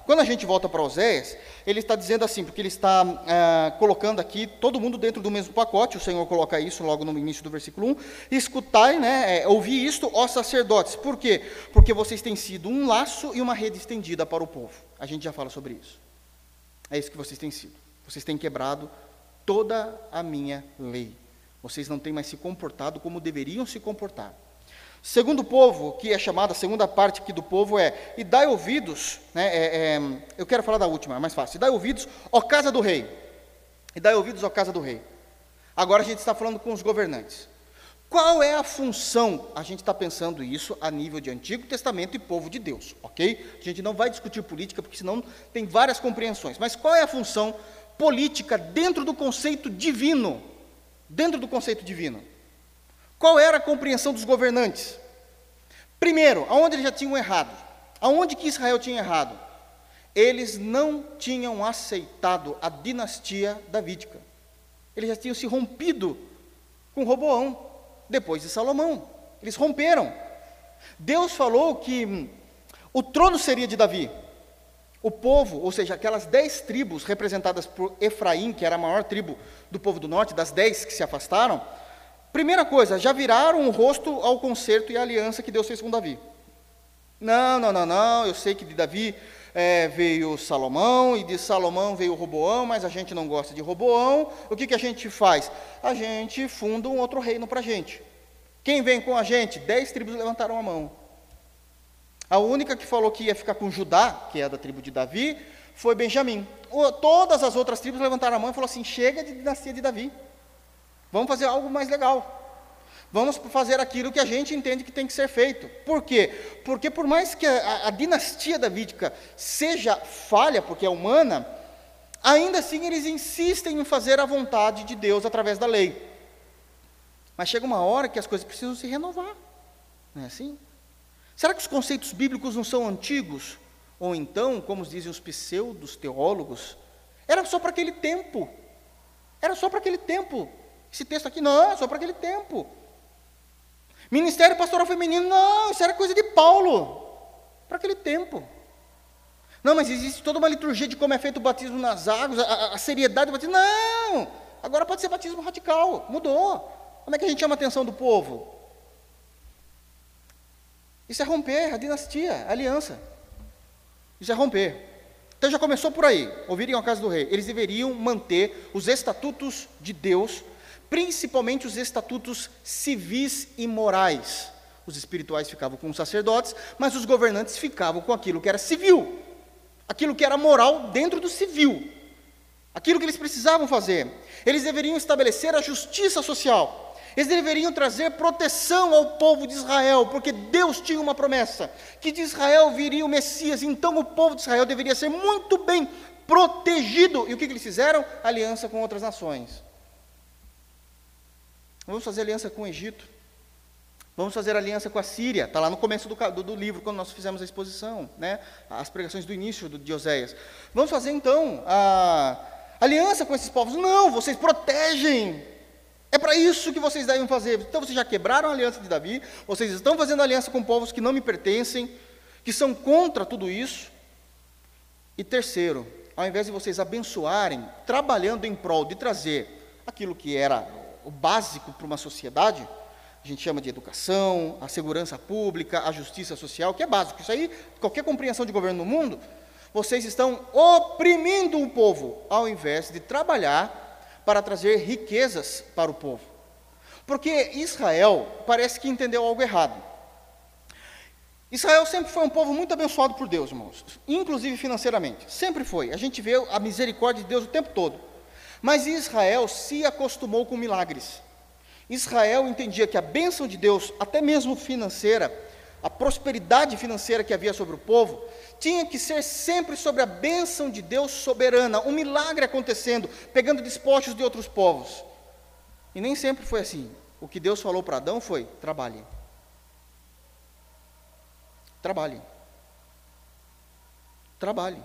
Quando a gente volta para Oséias, ele está dizendo assim, porque ele está é, colocando aqui todo mundo dentro do mesmo pacote, o Senhor coloca isso logo no início do versículo 1, escutai, né, é, ouvir isto, ó sacerdotes. Por quê? Porque vocês têm sido um laço e uma rede estendida para o povo. A gente já fala sobre isso. É isso que vocês têm sido. Vocês têm quebrado toda a minha lei. Vocês não têm mais se comportado como deveriam se comportar. Segundo povo, que é chamada, a segunda parte aqui do povo é, e dai ouvidos, né, é, é, eu quero falar da última, é mais fácil, e dai ouvidos, ó casa do rei, e dai ouvidos, ó casa do rei. Agora a gente está falando com os governantes. Qual é a função? A gente está pensando isso a nível de Antigo Testamento e povo de Deus, ok? A gente não vai discutir política, porque senão tem várias compreensões. Mas qual é a função política dentro do conceito divino? Dentro do conceito divino. Qual era a compreensão dos governantes? Primeiro, aonde eles já tinham errado? Aonde que Israel tinha errado? Eles não tinham aceitado a dinastia davídica. Eles já tinham se rompido com Roboão depois de Salomão. Eles romperam. Deus falou que hum, o trono seria de Davi. O povo, ou seja, aquelas dez tribos representadas por Efraim, que era a maior tribo do povo do norte, das dez que se afastaram, primeira coisa, já viraram o rosto ao concerto e à aliança que Deus fez com Davi. Não, não, não, não, eu sei que de Davi é, veio Salomão, e de Salomão veio Roboão, mas a gente não gosta de Roboão. O que, que a gente faz? A gente funda um outro reino para a gente. Quem vem com a gente? Dez tribos levantaram a mão. A única que falou que ia ficar com Judá, que é da tribo de Davi, foi Benjamim. O, todas as outras tribos levantaram a mão e falaram assim: chega de dinastia de Davi. Vamos fazer algo mais legal. Vamos fazer aquilo que a gente entende que tem que ser feito. Por quê? Porque por mais que a, a dinastia davídica seja falha, porque é humana, ainda assim eles insistem em fazer a vontade de Deus através da lei. Mas chega uma hora que as coisas precisam se renovar. Não é assim? Será que os conceitos bíblicos não são antigos? Ou então, como dizem os pseudos teólogos, era só para aquele tempo. Era só para aquele tempo. Esse texto aqui não, é só para aquele tempo. Ministério pastoral feminino, não, isso era coisa de Paulo, para aquele tempo. Não, mas existe toda uma liturgia de como é feito o batismo nas águas, a, a, seriedade do batismo. Não! Agora pode ser batismo radical, mudou. Como é que a gente chama a atenção do povo? Isso é romper a dinastia, a aliança. Isso é romper. Então já começou por aí. Ouvirem a casa do rei. Eles deveriam manter os estatutos de Deus principalmente os estatutos civis e morais. Os espirituais ficavam com os sacerdotes, mas os governantes ficavam com aquilo que era civil, aquilo que era moral dentro do civil, aquilo que eles precisavam fazer. Eles deveriam estabelecer a justiça social. Eles deveriam trazer proteção ao povo de Israel, porque Deus tinha uma promessa, que de Israel viria o Messias, então o povo de Israel deveria ser muito bem protegido. E o que, que eles fizeram? Aliança com outras nações. Vamos fazer aliança com o Egito. Vamos fazer aliança com a Síria. Está lá no começo do, do, do, livro, quando nós fizemos a exposição, né? as pregações do início do, de Oséias. Vamos fazer então a aliança com esses povos. Não, vocês protegem. É para isso que vocês devem fazer. Então vocês já quebraram a aliança de Davi, vocês estão fazendo aliança com povos que não me pertencem, que são contra tudo isso. E terceiro, ao invés de vocês abençoarem, trabalhando em prol de trazer aquilo que era o básico para uma sociedade, a gente chama de educação, a segurança pública, a justiça social, que é básico. Isso aí, qualquer compreensão de governo no mundo, vocês estão oprimindo o povo, ao invés de trabalhar para trazer riquezas para o povo. Porque Israel parece que entendeu algo errado. Israel sempre foi um povo muito abençoado por Deus, irmãos, inclusive financeiramente. Sempre foi. A gente vê a misericórdia de Deus o tempo todo. Mas Israel se acostumou com milagres. Israel entendia que a bênção de Deus, até mesmo financeira, a prosperidade financeira que havia sobre o povo, tinha que ser sempre sobre a bênção de Deus soberana, um milagre acontecendo, pegando despojos de outros povos. E nem sempre foi assim. O que Deus falou para Adão foi: trabalhe. Trabalhe. Trabalhe.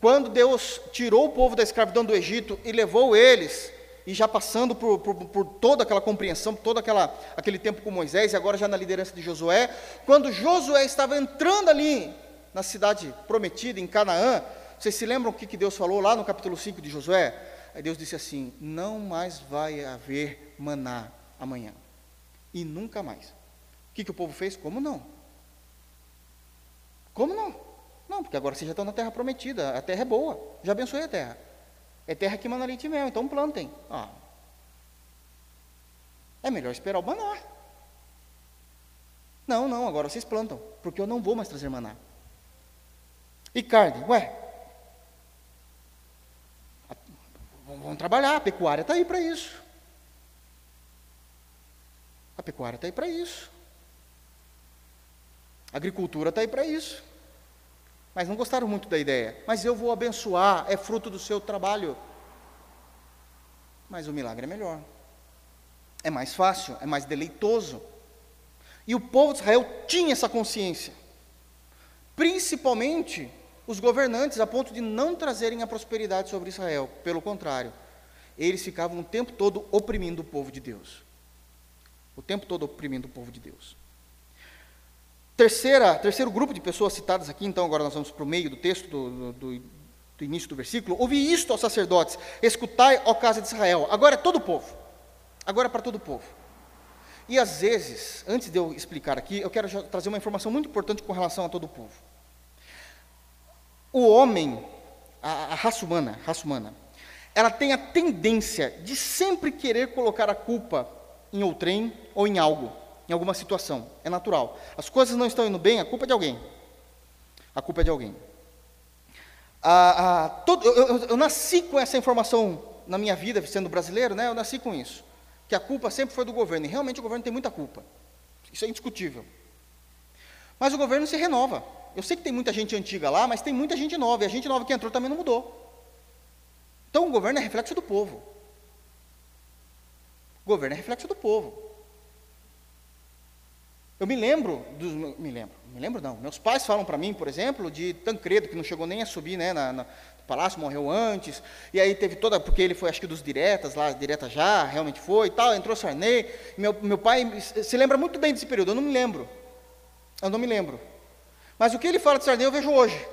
Quando Deus tirou o povo da escravidão do Egito e levou eles e já passando por, por, por, toda aquela compreensão, todo aquela, aquele tempo com Moisés, e agora já na liderança de Josué, quando Josué estava entrando ali na cidade prometida, em Canaã, vocês se lembram o que, que Deus falou lá no capítulo 5 de Josué? Aí Deus disse assim: Não mais vai haver maná amanhã, e nunca mais. O que, que o povo fez? Como não? Como não? Não, porque agora vocês já estão na terra prometida, a terra é boa, já abençoei a terra. É terra que manda leite mel, então plantem. Ah. É melhor esperar o maná. Não, não, agora vocês plantam, porque eu não vou mais trazer maná. E carne, ué. Vamos trabalhar, a pecuária está aí para isso. A pecuária está aí para isso. A agricultura está aí para isso mas não gostaram muito da ideia. Mas eu vou abençoar, é fruto do seu trabalho. Mas o milagre é melhor. É mais fácil, é mais deleitoso. E o povo de Israel tinha essa consciência. Principalmente os governantes, a ponto de não trazerem a prosperidade sobre Israel. Pelo contrário, eles ficavam o tempo todo oprimindo o povo de Deus. O tempo todo oprimindo o povo de Deus. Terceira, terceiro grupo de pessoas citadas aqui, então agora nós vamos para o meio do texto, do, do, do início do versículo. Ouvi isto aos sacerdotes, escutai, ó casa de Israel. Agora é todo o povo. Agora é para todo o povo. E às vezes, antes de eu explicar aqui, eu quero trazer uma informação muito importante com relação a todo o povo. O homem, a, a raça humana, raça humana, ela tem a tendência de sempre querer colocar a culpa em outrem ou em algo em alguma situação. É natural. As coisas não estão indo bem, a culpa é de alguém. A culpa é de alguém. Ah, ah, todo, eu, eu, eu, nasci com essa informação na minha vida, sendo brasileiro, né, eu nasci com isso. Que a culpa sempre foi do governo. E realmente o governo tem muita culpa. Isso é indiscutível. Mas o governo se renova. Eu sei que tem muita gente antiga lá, mas tem muita gente nova. E a gente nova que entrou também não mudou. Então o governo é reflexo do povo. O governo é reflexo do povo. Eu me lembro, dos, me lembro, me lembro não, meus pais falam para mim, por exemplo, de Tancredo, que não chegou nem a subir né, na, na, no palácio, morreu antes, e aí teve toda, porque ele foi acho que dos diretas, lá, direta já, realmente foi e tal, entrou Sarney, meu, meu pai se lembra muito bem desse período, eu não me lembro, eu não me lembro, mas o que ele fala de Sarney eu vejo hoje,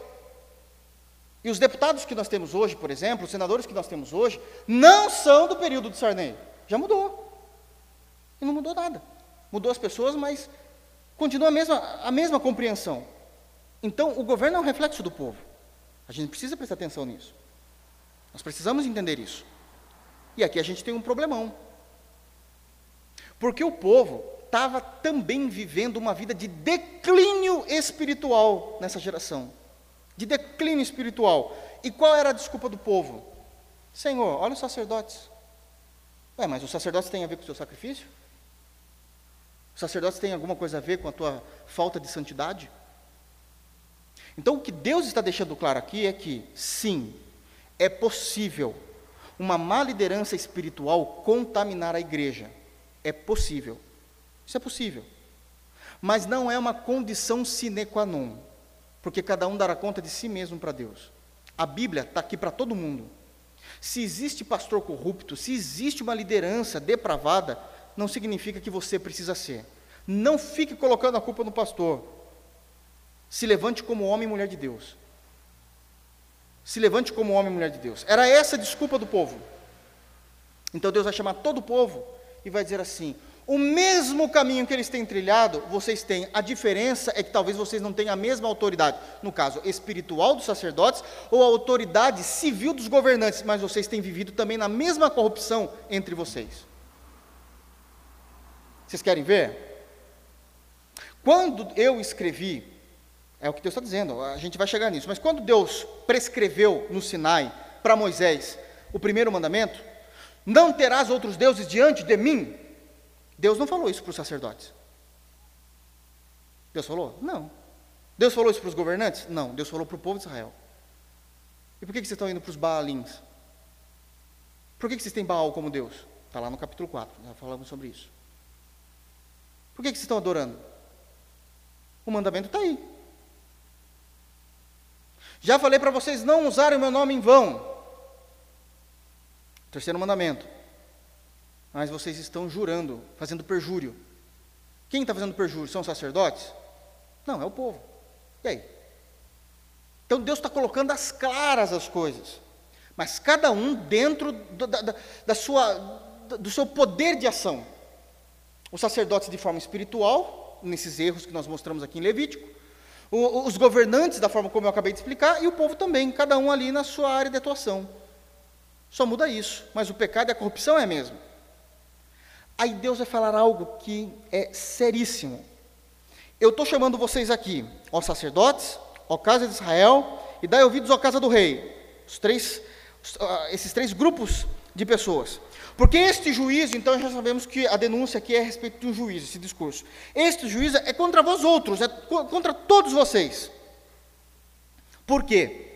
e os deputados que nós temos hoje, por exemplo, os senadores que nós temos hoje, não são do período de Sarney, já mudou, e não mudou nada, mudou as pessoas, mas Continua a mesma, a mesma compreensão. Então, o governo é um reflexo do povo. A gente precisa prestar atenção nisso. Nós precisamos entender isso. E aqui a gente tem um problemão. Porque o povo estava também vivendo uma vida de declínio espiritual nessa geração. De declínio espiritual. E qual era a desculpa do povo? Senhor, olha os sacerdotes. Ué, mas os sacerdotes têm a ver com o seu sacrifício? O sacerdócio tem alguma coisa a ver com a tua falta de santidade? Então, o que Deus está deixando claro aqui é que, sim, é possível uma má liderança espiritual contaminar a igreja. É possível. Isso é possível. Mas não é uma condição sine qua non, porque cada um dará conta de si mesmo para Deus. A Bíblia está aqui para todo mundo. Se existe pastor corrupto, se existe uma liderança depravada, não significa que você precisa ser. Não fique colocando a culpa no pastor. Se levante como homem e mulher de Deus. Se levante como homem e mulher de Deus. Era essa a desculpa do povo. Então Deus vai chamar todo o povo e vai dizer assim: o mesmo caminho que eles têm trilhado, vocês têm. A diferença é que talvez vocês não tenham a mesma autoridade, no caso espiritual dos sacerdotes, ou a autoridade civil dos governantes, mas vocês têm vivido também na mesma corrupção entre vocês. Vocês querem ver? Quando eu escrevi, é o que Deus está dizendo, a gente vai chegar nisso, mas quando Deus prescreveu no Sinai para Moisés o primeiro mandamento, não terás outros deuses diante de mim, Deus não falou isso para os sacerdotes. Deus falou? Não. Deus falou isso para os governantes? Não. Deus falou para o povo de Israel. E por que, que vocês estão indo para os Baalins? Por que, que vocês têm Baal como Deus? Está lá no capítulo 4, já falamos sobre isso. Por que, que vocês estão adorando? O mandamento está aí. Já falei para vocês não usarem o meu nome em vão. Terceiro mandamento mas vocês estão jurando, fazendo perjúrio. Quem está fazendo perjúrio? São os sacerdotes? Não, é o povo. E aí? Então Deus está colocando as claras as coisas, mas cada um dentro do, da, da sua, do seu poder de ação. Os sacerdotes de forma espiritual, nesses erros que nós mostramos aqui em Levítico, os governantes da forma como eu acabei de explicar, e o povo também, cada um ali na sua área de atuação. Só muda isso, mas o pecado e a corrupção é a mesma. Aí Deus vai falar algo que é seríssimo. Eu estou chamando vocês aqui, ó sacerdotes, ó casa de Israel, e dai ouvidos à casa do rei. Os três, esses três grupos de pessoas. Porque este juízo, então já sabemos que a denúncia aqui é a respeito de um juízo, esse discurso. Este juízo é contra vós outros, é contra todos vocês. Por quê?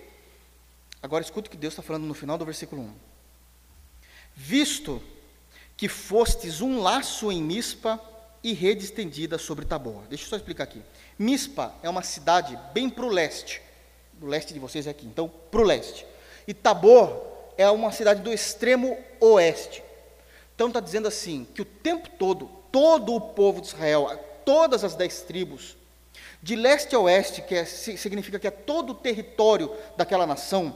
Agora escuta o que Deus está falando no final do versículo 1. Visto que fostes um laço em Mispa e rede estendida sobre Tabor. Deixa eu só explicar aqui. Mispa é uma cidade bem para o leste, o leste de vocês é aqui, então para o leste. E Tabor é uma cidade do extremo oeste. Então está dizendo assim, que o tempo todo, todo o povo de Israel, todas as dez tribos, de leste a oeste, que é, significa que é todo o território daquela nação,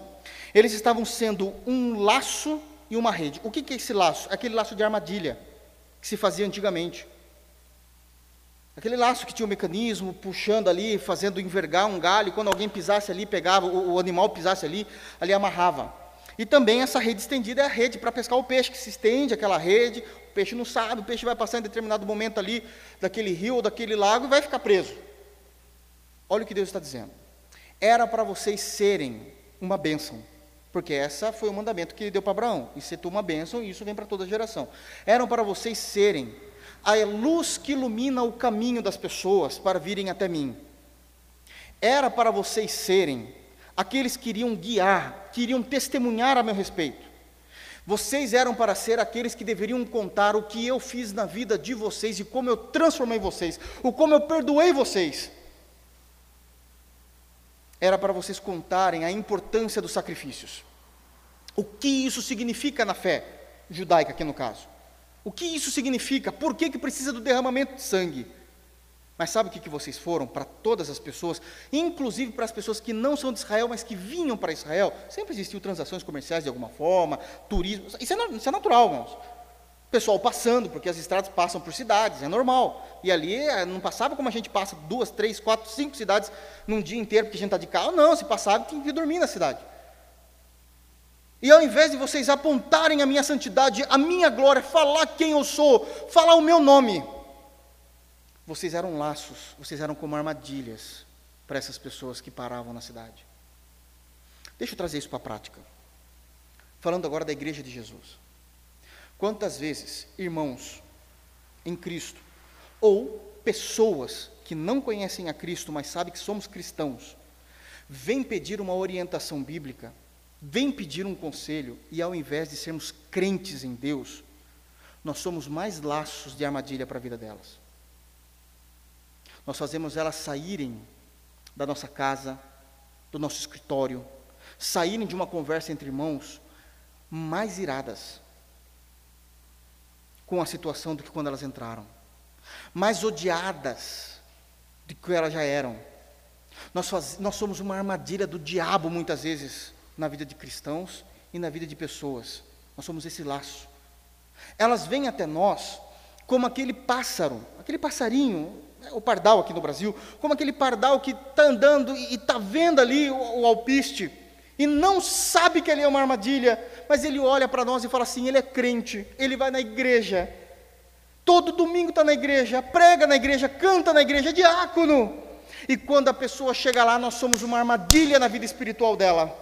eles estavam sendo um laço e uma rede. O que é esse laço? Aquele laço de armadilha que se fazia antigamente. Aquele laço que tinha um mecanismo puxando ali, fazendo envergar um galho, quando alguém pisasse ali, pegava, o animal pisasse ali, ali amarrava. E também essa rede estendida é a rede para pescar o peixe, que se estende aquela rede, o peixe não sabe, o peixe vai passar em determinado momento ali daquele rio ou daquele lago e vai ficar preso. Olha o que Deus está dizendo. Era para vocês serem uma bênção. Porque essa foi o mandamento que ele deu para Abraão. E se tu uma bênção, isso vem para toda geração. Eram para vocês serem a luz que ilumina o caminho das pessoas para virem até mim. Era para vocês serem aqueles que iriam guiar, que iriam testemunhar a meu respeito. Vocês eram para ser aqueles que deveriam contar o que eu fiz na vida de vocês e como eu transformei vocês, o como eu perdoei vocês. Era para vocês contarem a importância dos sacrifícios. O que isso significa na fé judaica, aqui no caso? O que isso significa? Por que, que precisa do derramamento de sangue? Mas sabe o que, que vocês foram para todas as pessoas, inclusive para as pessoas que não são de Israel, mas que vinham para Israel? Sempre existiu transações comerciais de alguma forma, turismo. Isso é, isso é natural, irmãos pessoal passando, porque as estradas passam por cidades, é normal. E ali eh, não passava como a gente passa duas, três, quatro, cinco cidades num dia inteiro, porque a gente está de carro. Não, se passava, tinha que dormir na cidade. E ao invés de vocês apontarem a minha santidade, a minha glória, falar quem eu sou, falar o meu nome, vocês eram laços, vocês eram como armadilhas para essas pessoas que paravam na cidade. Deixa eu trazer isso para a prática. Falando agora da igreja de Jesus. Quantas vezes, irmãos em Cristo, ou pessoas que não conhecem a Cristo, mas sabem que somos cristãos, vêm pedir uma orientação bíblica, vêm pedir um conselho, e ao invés de sermos crentes em Deus, nós somos mais laços de armadilha para a vida delas. Nós fazemos elas saírem da nossa casa, do nosso escritório, saírem de uma conversa entre irmãos, mais iradas com a situação do que quando elas entraram, mais odiadas do que elas já eram. Nós, faz, nós somos uma armadilha do diabo muitas vezes na vida de cristãos e na vida de pessoas. Nós somos esse laço. Elas vêm até nós como aquele pássaro, aquele passarinho, o pardal aqui no Brasil, como aquele pardal que está andando e está vendo ali o, o alpiste e não sabe que ele é uma armadilha, mas ele olha para nós e fala assim: ele é crente, ele vai na igreja, todo domingo está na igreja, prega na igreja, canta na igreja, é diácono. E quando a pessoa chega lá, nós somos uma armadilha na vida espiritual dela.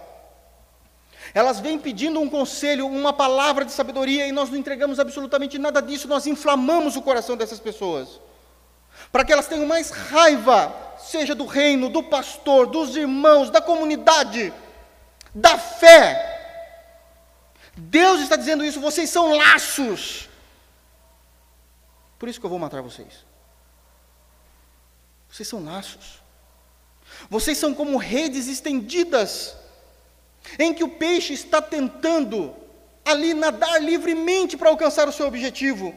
Elas vêm pedindo um conselho, uma palavra de sabedoria, e nós não entregamos absolutamente nada disso, nós inflamamos o coração dessas pessoas. Para que elas tenham mais raiva, seja do reino, do pastor, dos irmãos, da comunidade, da fé. Deus está dizendo isso, vocês são laços. Por isso que eu vou matar vocês. Vocês são laços. Vocês são como redes estendidas, em que o peixe está tentando ali nadar livremente para alcançar o seu objetivo.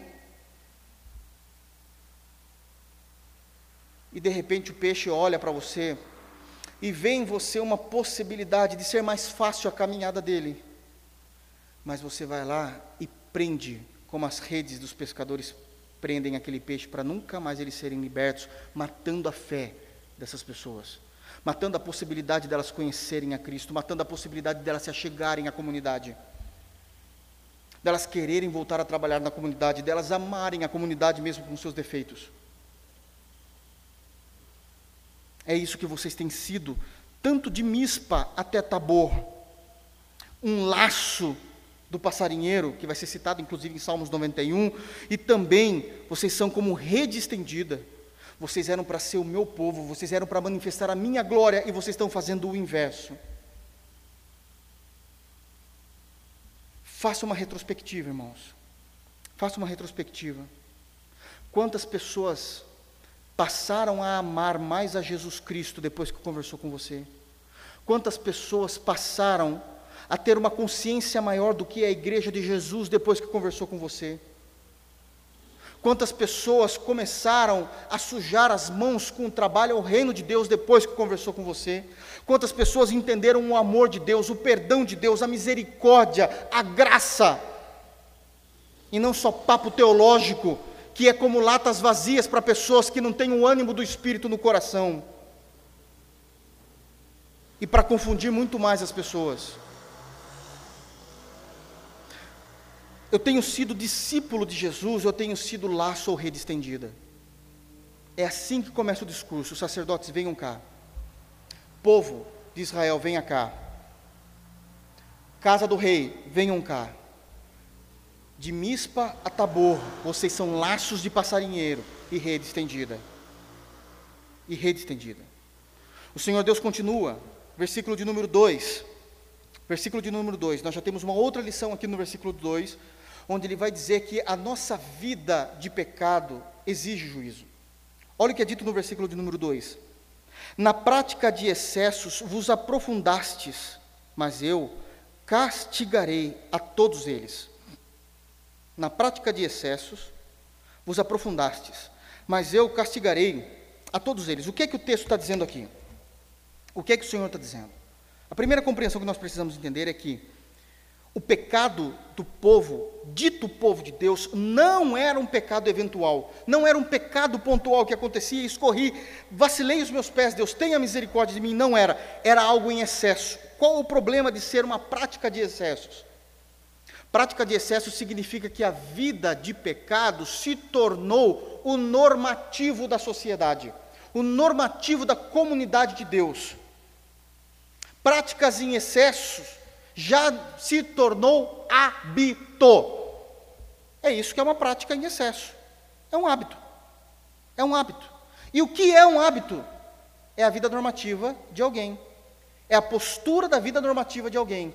E de repente o peixe olha para você e vê em você uma possibilidade de ser mais fácil a caminhada dele. Mas você vai lá e prende, como as redes dos pescadores prendem aquele peixe para nunca mais eles serem libertos, matando a fé dessas pessoas, matando a possibilidade delas conhecerem a Cristo, matando a possibilidade delas se achegarem à comunidade, delas quererem voltar a trabalhar na comunidade, delas amarem a comunidade mesmo com seus defeitos. É isso que vocês têm sido, tanto de Mispa até Tabor. Um laço do passarinheiro, que vai ser citado inclusive em Salmos 91, e também vocês são como rede estendida. Vocês eram para ser o meu povo, vocês eram para manifestar a minha glória e vocês estão fazendo o inverso. Faça uma retrospectiva, irmãos. Faça uma retrospectiva. Quantas pessoas passaram a amar mais a Jesus Cristo depois que conversou com você? Quantas pessoas passaram a ter uma consciência maior do que a igreja de Jesus depois que conversou com você? Quantas pessoas começaram a sujar as mãos com o trabalho ao reino de Deus depois que conversou com você? Quantas pessoas entenderam o amor de Deus, o perdão de Deus, a misericórdia, a graça? E não só papo teológico, que é como latas vazias para pessoas que não têm o ânimo do Espírito no coração. E para confundir muito mais as pessoas. Eu tenho sido discípulo de Jesus, eu tenho sido laço ou rede estendida. É assim que começa o discurso. Os sacerdotes venham cá. Povo de Israel, venha cá. Casa do rei, venham cá. De Mispa a Tabor, vocês são laços de passarinheiro e rede estendida. E rede estendida. O Senhor Deus continua, versículo de número 2. Versículo de número 2. Nós já temos uma outra lição aqui no versículo 2, onde ele vai dizer que a nossa vida de pecado exige juízo. Olha o que é dito no versículo de número 2. Na prática de excessos vos aprofundastes, mas eu castigarei a todos eles na prática de excessos, vos aprofundastes, mas eu castigarei a todos eles. O que é que o texto está dizendo aqui? O que é que o Senhor está dizendo? A primeira compreensão que nós precisamos entender é que o pecado do povo, dito povo de Deus, não era um pecado eventual, não era um pecado pontual que acontecia, escorri, vacilei os meus pés, Deus tenha misericórdia de mim, não era, era algo em excesso. Qual o problema de ser uma prática de excessos? Prática de excesso significa que a vida de pecado se tornou o normativo da sociedade, o normativo da comunidade de Deus. Práticas em excesso já se tornou hábito. É isso que é uma prática em excesso. É um hábito. É um hábito. E o que é um hábito? É a vida normativa de alguém. É a postura da vida normativa de alguém.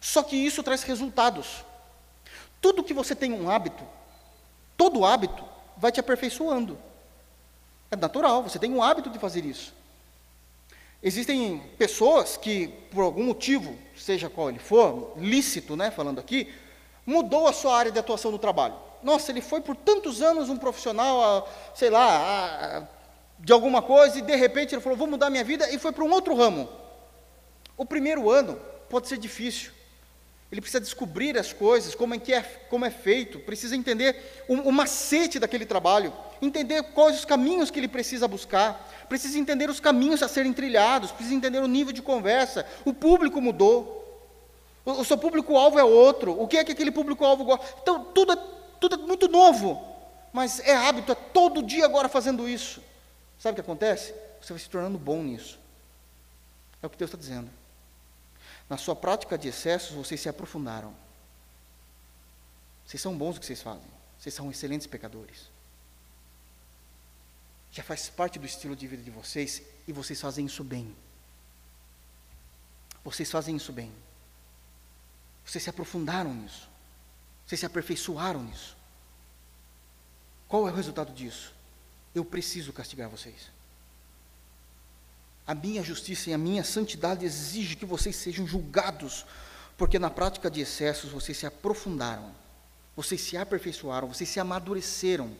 Só que isso traz resultados. Tudo que você tem um hábito, todo hábito vai te aperfeiçoando. É natural, você tem um hábito de fazer isso. Existem pessoas que, por algum motivo, seja qual ele for, lícito, né, falando aqui, mudou a sua área de atuação no trabalho. Nossa, ele foi por tantos anos um profissional, sei lá, de alguma coisa, e de repente ele falou: vou mudar minha vida, e foi para um outro ramo. O primeiro ano pode ser difícil. Ele precisa descobrir as coisas, como é, que é, como é feito, precisa entender o, o macete daquele trabalho, entender quais os caminhos que ele precisa buscar, precisa entender os caminhos a serem trilhados, precisa entender o nível de conversa. O público mudou, o, o seu público-alvo é outro, o que é que aquele público-alvo gosta. Então, tudo, é, tudo é muito novo, mas é hábito, é todo dia agora fazendo isso. Sabe o que acontece? Você vai se tornando bom nisso. É o que Deus está dizendo. Na sua prática de excessos, vocês se aprofundaram. Vocês são bons no que vocês fazem. Vocês são excelentes pecadores. Já faz parte do estilo de vida de vocês e vocês fazem isso bem. Vocês fazem isso bem. Vocês se aprofundaram nisso. Vocês se aperfeiçoaram nisso. Qual é o resultado disso? Eu preciso castigar vocês. A minha justiça e a minha santidade exigem que vocês sejam julgados, porque na prática de excessos vocês se aprofundaram, vocês se aperfeiçoaram, vocês se amadureceram.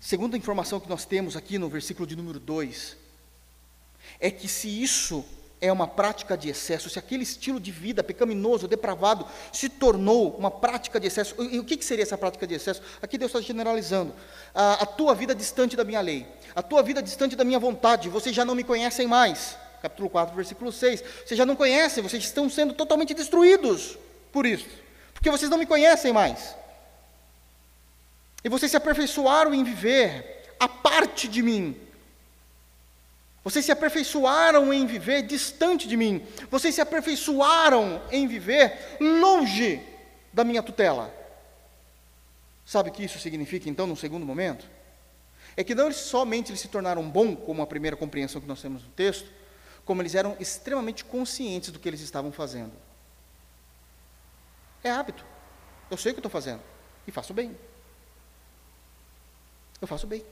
Segunda informação que nós temos aqui no versículo de número 2 é que se isso é uma prática de excesso, se aquele estilo de vida pecaminoso, depravado, se tornou uma prática de excesso, e o que seria essa prática de excesso? Aqui Deus está generalizando. A, a tua vida distante da minha lei, a tua vida distante da minha vontade, vocês já não me conhecem mais. Capítulo 4, versículo 6. Vocês já não conhecem, vocês estão sendo totalmente destruídos por isso, porque vocês não me conhecem mais. E vocês se aperfeiçoaram em viver a parte de mim, vocês se aperfeiçoaram em viver distante de mim. Vocês se aperfeiçoaram em viver longe da minha tutela. Sabe o que isso significa, então, no segundo momento? É que não somente eles se tornaram bons, como a primeira compreensão que nós temos no texto, como eles eram extremamente conscientes do que eles estavam fazendo. É hábito. Eu sei o que estou fazendo. E faço bem. Eu faço bem.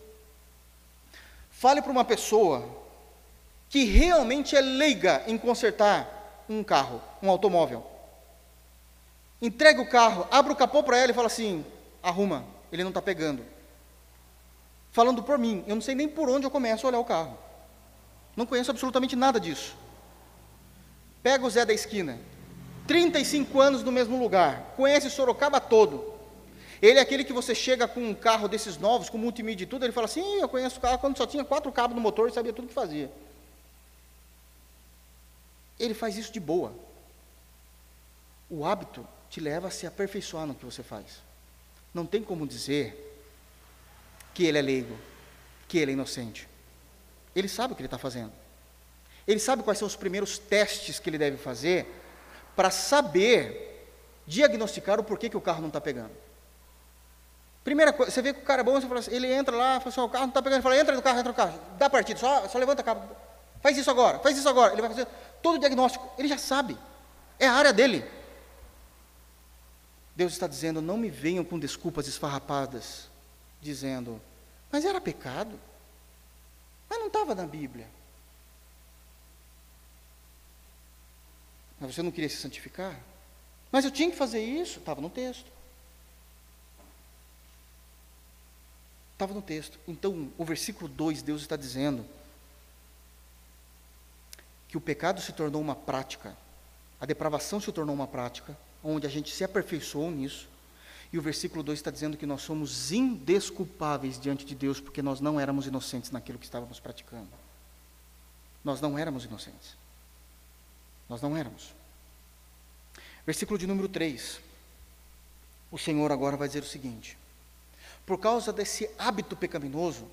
Fale para uma pessoa que realmente é leiga em consertar um carro, um automóvel. Entrega o carro, abre o capô para ela e fala assim: arruma, ele não está pegando. Falando por mim, eu não sei nem por onde eu começo a olhar o carro. Não conheço absolutamente nada disso. Pega o Zé da esquina, 35 anos no mesmo lugar, conhece Sorocaba todo. Ele é aquele que você chega com um carro desses novos, com multimídia e tudo, ele fala assim: eu conheço o carro quando só tinha quatro cabos no motor e sabia tudo o que fazia. Ele faz isso de boa. O hábito te leva a se aperfeiçoar no que você faz. Não tem como dizer que ele é leigo, que ele é inocente. Ele sabe o que ele está fazendo. Ele sabe quais são os primeiros testes que ele deve fazer para saber diagnosticar o porquê que o carro não está pegando. Primeira coisa, você vê que o cara é bom, você fala assim, ele entra lá, fala assim, o carro não está pegando, ele fala, entra no carro, entra no carro, dá partido, só, só levanta a capa, faz isso agora, faz isso agora. Ele vai fazer, todo o diagnóstico, ele já sabe, é a área dele. Deus está dizendo: não me venham com desculpas esfarrapadas, dizendo, mas era pecado, mas não estava na Bíblia. Mas você não queria se santificar? Mas eu tinha que fazer isso, estava no texto. Estava no texto. Então, o versículo 2, Deus está dizendo que o pecado se tornou uma prática, a depravação se tornou uma prática, onde a gente se aperfeiçoou nisso. E o versículo 2 está dizendo que nós somos indesculpáveis diante de Deus, porque nós não éramos inocentes naquilo que estávamos praticando. Nós não éramos inocentes. Nós não éramos. Versículo de número 3. O Senhor agora vai dizer o seguinte: Por causa desse hábito pecaminoso,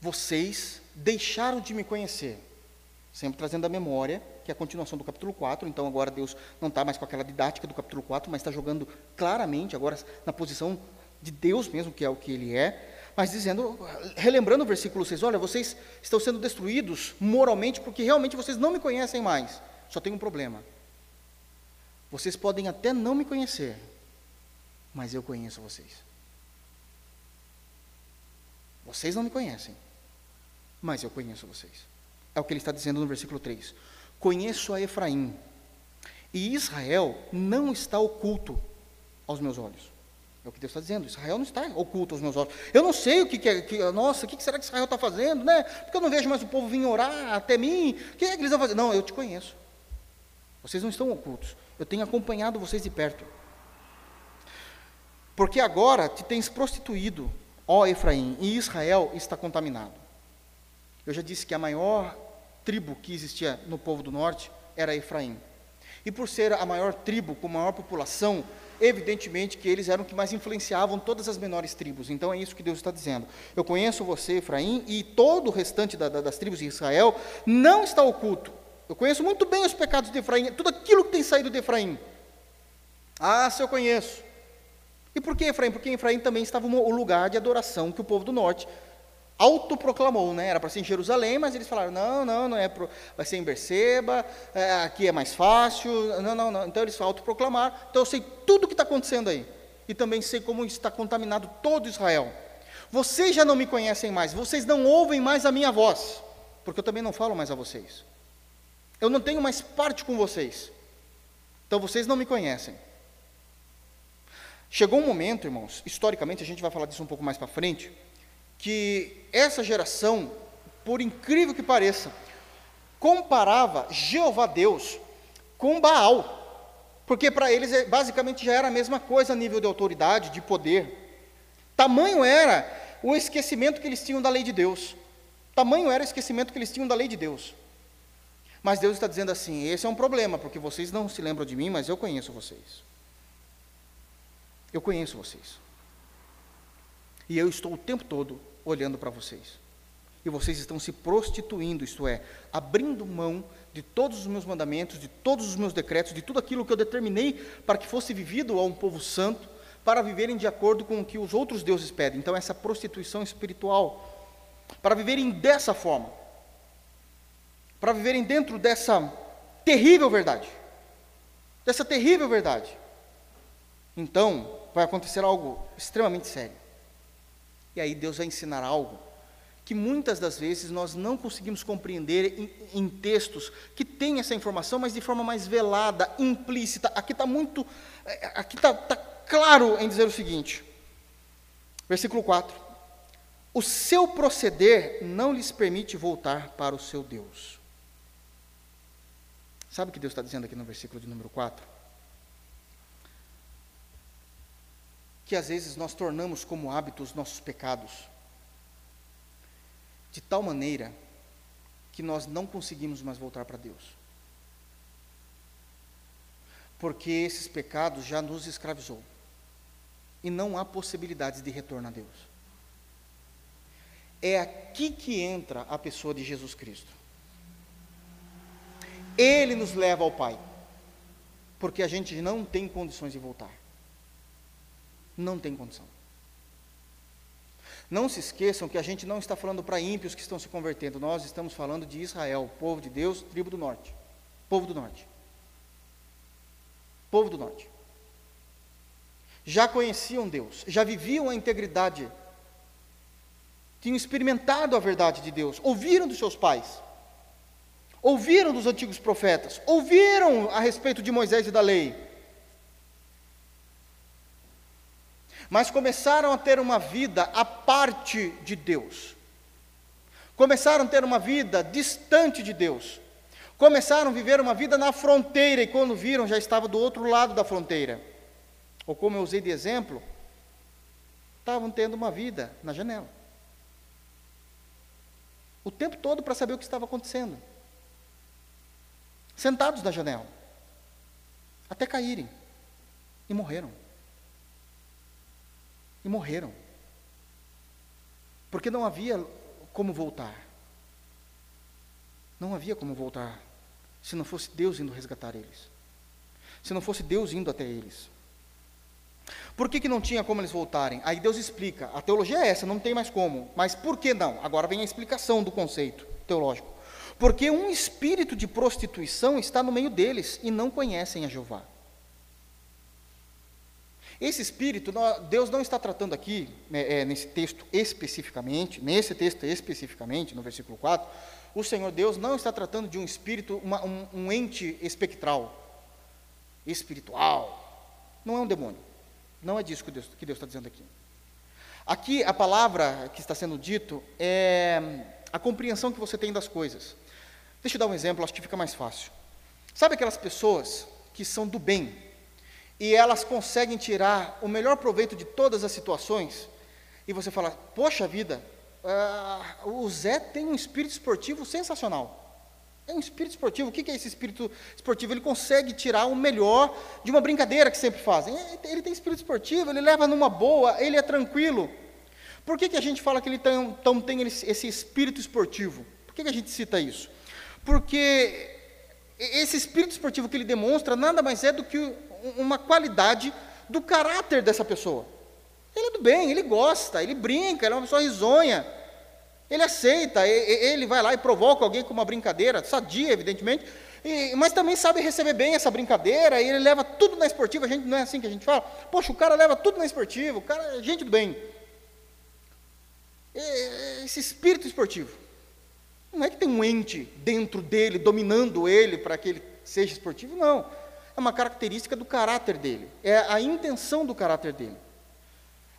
vocês deixaram de me conhecer sempre trazendo a memória, que é a continuação do capítulo 4, então agora Deus não está mais com aquela didática do capítulo 4, mas está jogando claramente agora na posição de Deus mesmo, que é o que ele é, mas dizendo, relembrando o versículo 6, olha, vocês estão sendo destruídos moralmente porque realmente vocês não me conhecem mais. Só tem um problema. Vocês podem até não me conhecer, mas eu conheço vocês. Vocês não me conhecem, mas eu conheço vocês. É o que ele está dizendo no versículo 3. Conheço a Efraim, e Israel não está oculto aos meus olhos. É o que Deus está dizendo. Israel não está oculto aos meus olhos. Eu não sei o que, que é. Que, nossa, o que, que será que Israel está fazendo, né? Porque eu não vejo mais o povo vir orar até mim. O que é que eles vão fazer? Não, eu te conheço. Vocês não estão ocultos. Eu tenho acompanhado vocês de perto. Porque agora te tens prostituído, ó Efraim, e Israel está contaminado. Eu já disse que a maior tribo que existia no povo do norte era Efraim. E por ser a maior tribo, com maior população, evidentemente que eles eram que mais influenciavam todas as menores tribos. Então é isso que Deus está dizendo. Eu conheço você, Efraim, e todo o restante da, da, das tribos de Israel não está oculto. Eu conheço muito bem os pecados de Efraim, tudo aquilo que tem saído de Efraim. Ah, se eu conheço. E por que Efraim? Porque Efraim também estava o lugar de adoração que o povo do norte autoproclamou, né? Era para ser em Jerusalém, mas eles falaram: não, não, não é pro, vai ser em Berseba, é, aqui é mais fácil, não, não, não. Então eles autoproclamaram. Então eu sei tudo o que está acontecendo aí. E também sei como está contaminado todo Israel. Vocês já não me conhecem mais, vocês não ouvem mais a minha voz, porque eu também não falo mais a vocês. Eu não tenho mais parte com vocês. Então vocês não me conhecem. Chegou um momento, irmãos, historicamente, a gente vai falar disso um pouco mais para frente, que essa geração, por incrível que pareça, comparava Jeová Deus com Baal, porque para eles é, basicamente já era a mesma coisa a nível de autoridade, de poder. Tamanho era o esquecimento que eles tinham da lei de Deus. Tamanho era o esquecimento que eles tinham da lei de Deus. Mas Deus está dizendo assim: esse é um problema, porque vocês não se lembram de mim, mas eu conheço vocês. Eu conheço vocês. E eu estou o tempo todo olhando para vocês. E vocês estão se prostituindo, isto é, abrindo mão de todos os meus mandamentos, de todos os meus decretos, de tudo aquilo que eu determinei para que fosse vivido a um povo santo, para viverem de acordo com o que os outros deuses pedem. Então, essa prostituição espiritual, para viverem dessa forma, para viverem dentro dessa terrível verdade, dessa terrível verdade. Então, vai acontecer algo extremamente sério. E aí Deus vai ensinar algo que muitas das vezes nós não conseguimos compreender em, em textos que têm essa informação, mas de forma mais velada, implícita. Aqui está muito, é, aqui está tá claro em dizer o seguinte, versículo 4: O seu proceder não lhes permite voltar para o seu Deus. Sabe o que Deus está dizendo aqui no versículo de número 4? Que às vezes nós tornamos como hábito os nossos pecados, de tal maneira que nós não conseguimos mais voltar para Deus. Porque esses pecados já nos escravizou. E não há possibilidades de retorno a Deus. É aqui que entra a pessoa de Jesus Cristo. Ele nos leva ao Pai. Porque a gente não tem condições de voltar. Não tem condição. Não se esqueçam que a gente não está falando para ímpios que estão se convertendo, nós estamos falando de Israel, povo de Deus, tribo do norte. Povo do norte. Povo do norte. Já conheciam Deus, já viviam a integridade, tinham experimentado a verdade de Deus, ouviram dos seus pais, ouviram dos antigos profetas, ouviram a respeito de Moisés e da lei, mas começaram a ter uma vida à parte de Deus. Começaram a ter uma vida distante de Deus. Começaram a viver uma vida na fronteira e quando viram já estava do outro lado da fronteira. Ou como eu usei de exemplo, estavam tendo uma vida na janela. O tempo todo para saber o que estava acontecendo. Sentados na janela. Até caírem. E morreram e morreram. Porque não havia como voltar. Não havia como voltar se não fosse Deus indo resgatar eles. Se não fosse Deus indo até eles. Por que, que não tinha como eles voltarem? Aí Deus explica. A teologia é essa, não tem mais como. Mas por que não? Agora vem a explicação do conceito teológico. Porque um espírito de prostituição está no meio deles e não conhecem a Jeová. Esse espírito, Deus não está tratando aqui, é, nesse texto especificamente, nesse texto especificamente, no versículo 4, o Senhor Deus não está tratando de um espírito, uma, um, um ente espectral, espiritual. Não é um demônio. Não é disso que Deus, que Deus está dizendo aqui. Aqui, a palavra que está sendo dito é a compreensão que você tem das coisas. Deixa eu dar um exemplo, acho que fica mais fácil. Sabe aquelas pessoas que são do bem, e elas conseguem tirar o melhor proveito de todas as situações, e você fala: Poxa vida, uh, o Zé tem um espírito esportivo sensacional. É um espírito esportivo. O que é esse espírito esportivo? Ele consegue tirar o melhor de uma brincadeira que sempre fazem. Ele tem espírito esportivo, ele leva numa boa, ele é tranquilo. Por que, que a gente fala que ele tem, então, tem esse espírito esportivo? Por que, que a gente cita isso? Porque esse espírito esportivo que ele demonstra nada mais é do que uma qualidade do caráter dessa pessoa. Ele é do bem, ele gosta, ele brinca, ele é uma pessoa risonha. Ele aceita, ele vai lá e provoca alguém com uma brincadeira, sadia, evidentemente, e, mas também sabe receber bem essa brincadeira, e ele leva tudo na esportiva, a gente, não é assim que a gente fala? Poxa, o cara leva tudo na esportiva, o cara é gente do bem. Esse espírito esportivo. Não é que tem um ente dentro dele, dominando ele para que ele seja esportivo, não é uma característica do caráter dele, é a intenção do caráter dele.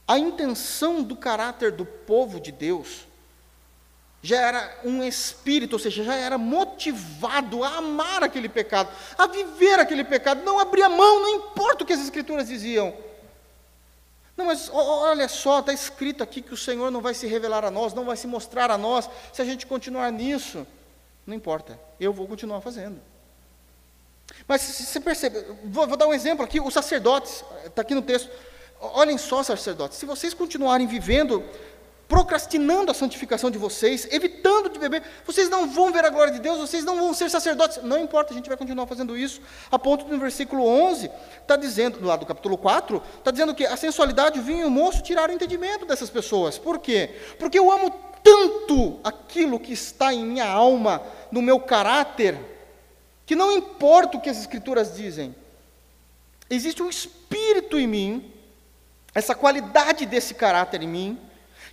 A intenção do caráter do povo de Deus já era um espírito, ou seja, já era motivado a amar aquele pecado, a viver aquele pecado, não abrir a mão, não importa o que as Escrituras diziam. Não, mas olha só, está escrito aqui que o Senhor não vai se revelar a nós, não vai se mostrar a nós, se a gente continuar nisso. Não importa, eu vou continuar fazendo. Mas você percebe, vou, vou dar um exemplo aqui, os sacerdotes, está aqui no texto. Olhem só, sacerdotes, se vocês continuarem vivendo, procrastinando a santificação de vocês, evitando de beber, vocês não vão ver a glória de Deus, vocês não vão ser sacerdotes. Não importa, a gente vai continuar fazendo isso. A ponto no versículo 11, está dizendo, lá do capítulo 4, está dizendo que a sensualidade, o vinho e o moço tiraram o entendimento dessas pessoas. Por quê? Porque eu amo tanto aquilo que está em minha alma, no meu caráter, que não importa o que as Escrituras dizem, existe um espírito em mim, essa qualidade desse caráter em mim,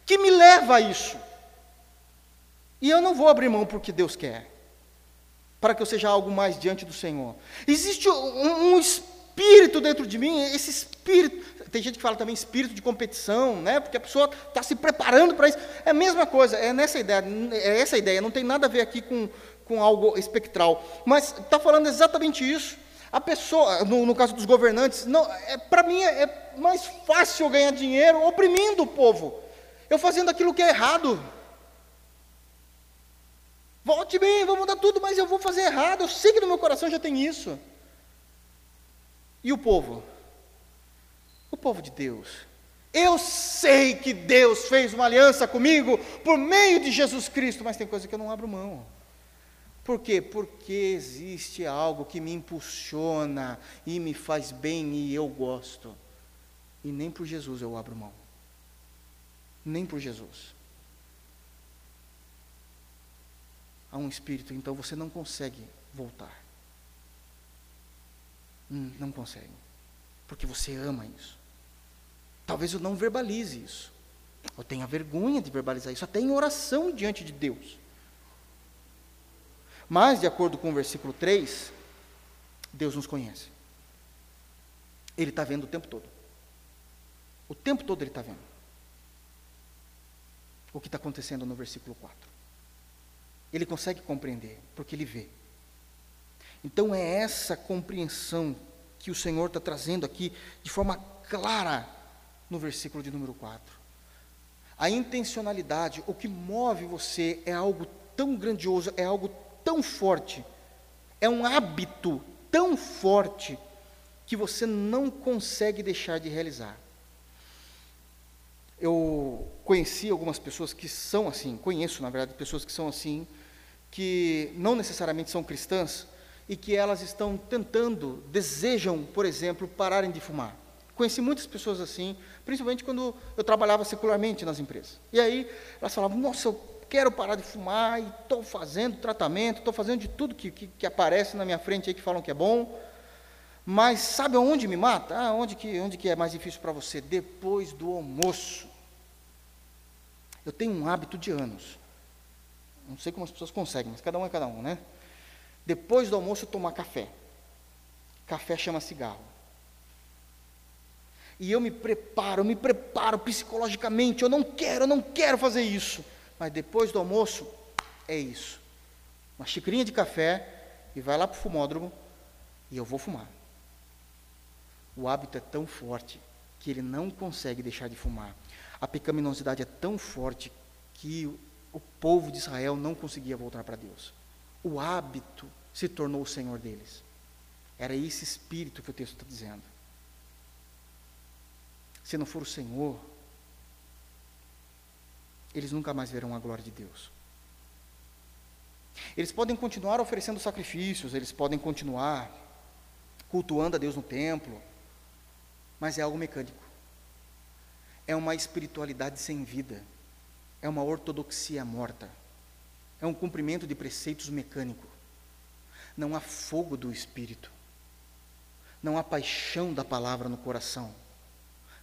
que me leva a isso. E eu não vou abrir mão porque Deus quer, para que eu seja algo mais diante do Senhor. Existe um, um espírito dentro de mim, esse espírito. Tem gente que fala também espírito de competição, né? Porque a pessoa está se preparando para isso. É a mesma coisa, é nessa ideia, é essa ideia, não tem nada a ver aqui com, com algo espectral. Mas está falando exatamente isso. A pessoa, no, no caso dos governantes, não, é, para mim é, é mais fácil ganhar dinheiro oprimindo o povo. Eu fazendo aquilo que é errado. Volte bem, vou mudar tudo, mas eu vou fazer errado. Eu sei que no meu coração já tem isso. E o povo? O povo de Deus. Eu sei que Deus fez uma aliança comigo por meio de Jesus Cristo, mas tem coisa que eu não abro mão. Por quê? Porque existe algo que me impulsiona e me faz bem e eu gosto. E nem por Jesus eu abro mão. Nem por Jesus. Há um espírito, então você não consegue voltar. Hum, não consegue. Porque você ama isso. Talvez eu não verbalize isso. Eu tenha vergonha de verbalizar isso, até em oração diante de Deus. Mas, de acordo com o versículo 3, Deus nos conhece. Ele está vendo o tempo todo. O tempo todo ele está vendo. O que está acontecendo no versículo 4. Ele consegue compreender, porque ele vê. Então é essa compreensão que o Senhor está trazendo aqui de forma clara no versículo de número 4. A intencionalidade, o que move você é algo tão grandioso, é algo tão forte, é um hábito tão forte, que você não consegue deixar de realizar. Eu conheci algumas pessoas que são assim, conheço, na verdade, pessoas que são assim, que não necessariamente são cristãs e que elas estão tentando, desejam, por exemplo, pararem de fumar. Conheci muitas pessoas assim, principalmente quando eu trabalhava secularmente nas empresas. E aí elas falavam: Nossa, eu quero parar de fumar e estou fazendo tratamento, estou fazendo de tudo que, que, que, aparece na minha frente aí que falam que é bom, Mas sabe onde me mata? Ah, onde que, onde que é mais difícil para você? Depois do almoço. Eu tenho um hábito de anos. Não sei como as pessoas conseguem, mas cada um é cada um, né? Depois do almoço, tomar café. Café chama cigarro. E eu me preparo, eu me preparo psicologicamente. Eu não quero, eu não quero fazer isso. Mas depois do almoço, é isso. Uma xicrinha de café e vai lá para o fumódromo e eu vou fumar. O hábito é tão forte que ele não consegue deixar de fumar. A pecaminosidade é tão forte que o povo de Israel não conseguia voltar para Deus. O hábito se tornou o Senhor deles. Era esse espírito que o texto está dizendo. Se não for o Senhor, eles nunca mais verão a glória de Deus. Eles podem continuar oferecendo sacrifícios, eles podem continuar cultuando a Deus no templo, mas é algo mecânico. É uma espiritualidade sem vida. É uma ortodoxia morta. É um cumprimento de preceitos mecânico. Não há fogo do espírito. Não há paixão da palavra no coração.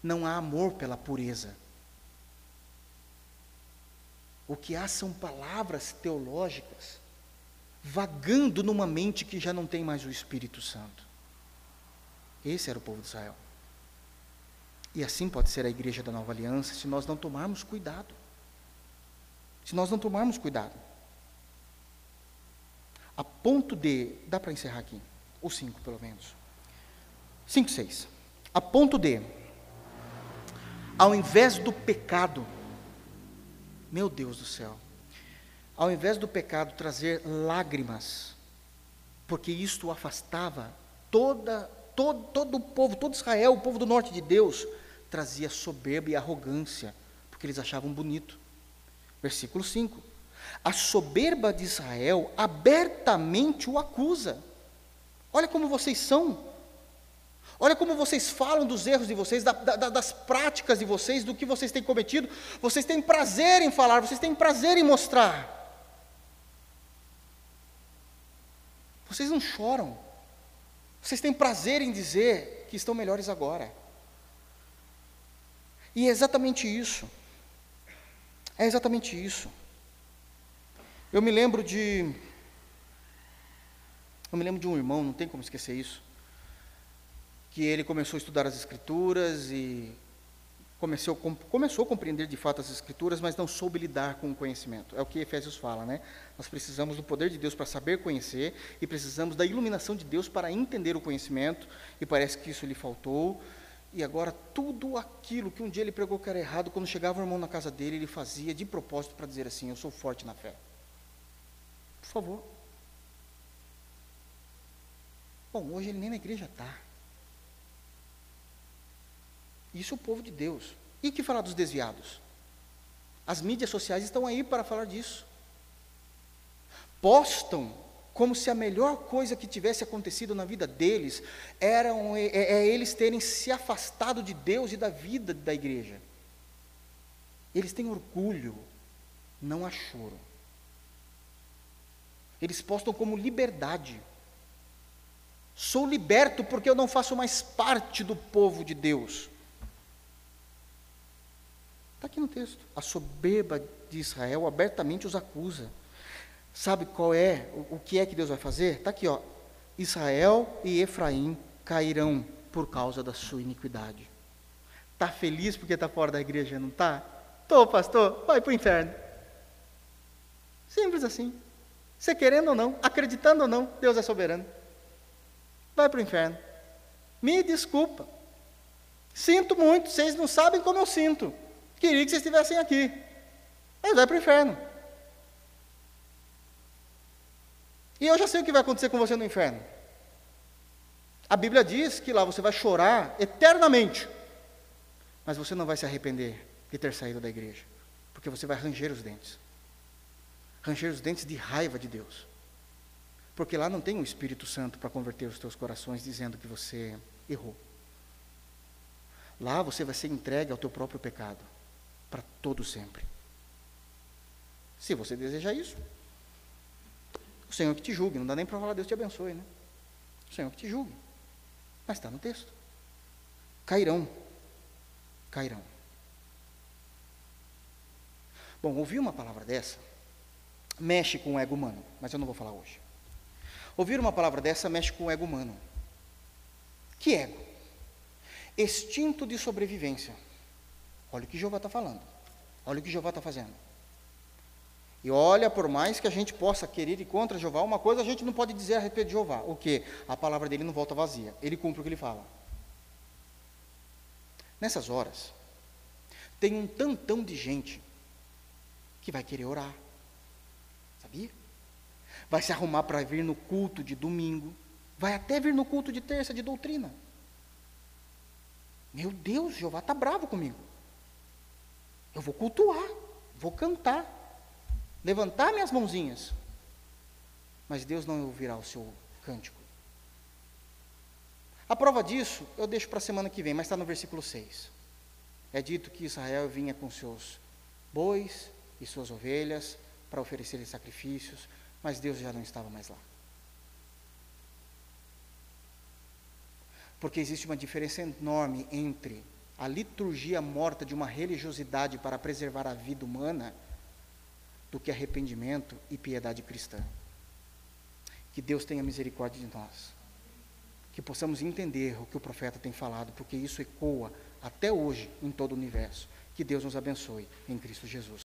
Não há amor pela pureza. O que há são palavras teológicas vagando numa mente que já não tem mais o Espírito Santo. Esse era o povo de Israel. E assim pode ser a igreja da nova aliança se nós não tomarmos cuidado. Se nós não tomarmos cuidado. A ponto de. Dá para encerrar aqui? Ou cinco, pelo menos. Cinco, seis. A ponto de. Ao invés do pecado. Meu Deus do céu. Ao invés do pecado trazer lágrimas, porque isto afastava toda, todo, todo o povo, todo Israel, o povo do norte de Deus, trazia soberba e arrogância, porque eles achavam bonito. Versículo 5. A soberba de Israel abertamente o acusa. Olha como vocês são. Olha como vocês falam dos erros de vocês, da, da, das práticas de vocês, do que vocês têm cometido. Vocês têm prazer em falar, vocês têm prazer em mostrar. Vocês não choram. Vocês têm prazer em dizer que estão melhores agora. E é exatamente isso. É exatamente isso. Eu me lembro de. Eu me lembro de um irmão, não tem como esquecer isso. Que ele começou a estudar as Escrituras e começou, começou a compreender de fato as Escrituras, mas não soube lidar com o conhecimento. É o que Efésios fala, né? Nós precisamos do poder de Deus para saber conhecer e precisamos da iluminação de Deus para entender o conhecimento, e parece que isso lhe faltou. E agora, tudo aquilo que um dia ele pregou que era errado, quando chegava o irmão na casa dele, ele fazia de propósito para dizer assim: Eu sou forte na fé. Por favor. Bom, hoje ele nem na igreja está. Isso é o povo de Deus. E que falar dos desviados? As mídias sociais estão aí para falar disso. Postam como se a melhor coisa que tivesse acontecido na vida deles era é, é eles terem se afastado de Deus e da vida da igreja. Eles têm orgulho, não há choro. Eles postam como liberdade. Sou liberto porque eu não faço mais parte do povo de Deus. Está aqui no texto. A soberba de Israel abertamente os acusa. Sabe qual é, o, o que é que Deus vai fazer? Está aqui, ó. Israel e Efraim cairão por causa da sua iniquidade. Está feliz porque está fora da igreja, não está? Estou, pastor, vai para o inferno. Simples assim. Você querendo ou não, acreditando ou não, Deus é soberano. Vai para o inferno. Me desculpa. Sinto muito, vocês não sabem como eu sinto. Queria que vocês estivessem aqui. Mas vai para o inferno. E eu já sei o que vai acontecer com você no inferno. A Bíblia diz que lá você vai chorar eternamente, mas você não vai se arrepender de ter saído da igreja, porque você vai ranger os dentes ranger os dentes de raiva de Deus. Porque lá não tem um Espírito Santo para converter os teus corações dizendo que você errou. Lá você vai ser entregue ao teu próprio pecado, para todo sempre. Se você deseja isso, o Senhor que te julgue, não dá nem para falar Deus te abençoe, né? O Senhor que te julgue. Mas está no texto. Cairão. Cairão. Bom, ouvir uma palavra dessa mexe com o ego humano, mas eu não vou falar hoje. Ouvir uma palavra dessa mexe com o ego humano. Que ego? Instinto de sobrevivência. Olha o que Jeová está falando. Olha o que Jeová está fazendo. E olha, por mais que a gente possa querer ir contra Jeová, uma coisa a gente não pode dizer a respeito de Jeová. O que? A palavra dele não volta vazia. Ele cumpre o que ele fala. Nessas horas, tem um tantão de gente que vai querer orar. Sabia? Vai se arrumar para vir no culto de domingo. Vai até vir no culto de terça de doutrina. Meu Deus, Jeová está bravo comigo. Eu vou cultuar, vou cantar, levantar minhas mãozinhas. Mas Deus não ouvirá o seu cântico. A prova disso eu deixo para a semana que vem, mas está no versículo 6. É dito que Israel vinha com seus bois e suas ovelhas para oferecerem sacrifícios, mas Deus já não estava mais lá. Porque existe uma diferença enorme entre a liturgia morta de uma religiosidade para preservar a vida humana do que arrependimento e piedade cristã. Que Deus tenha misericórdia de nós. Que possamos entender o que o profeta tem falado, porque isso ecoa até hoje em todo o universo. Que Deus nos abençoe em Cristo Jesus.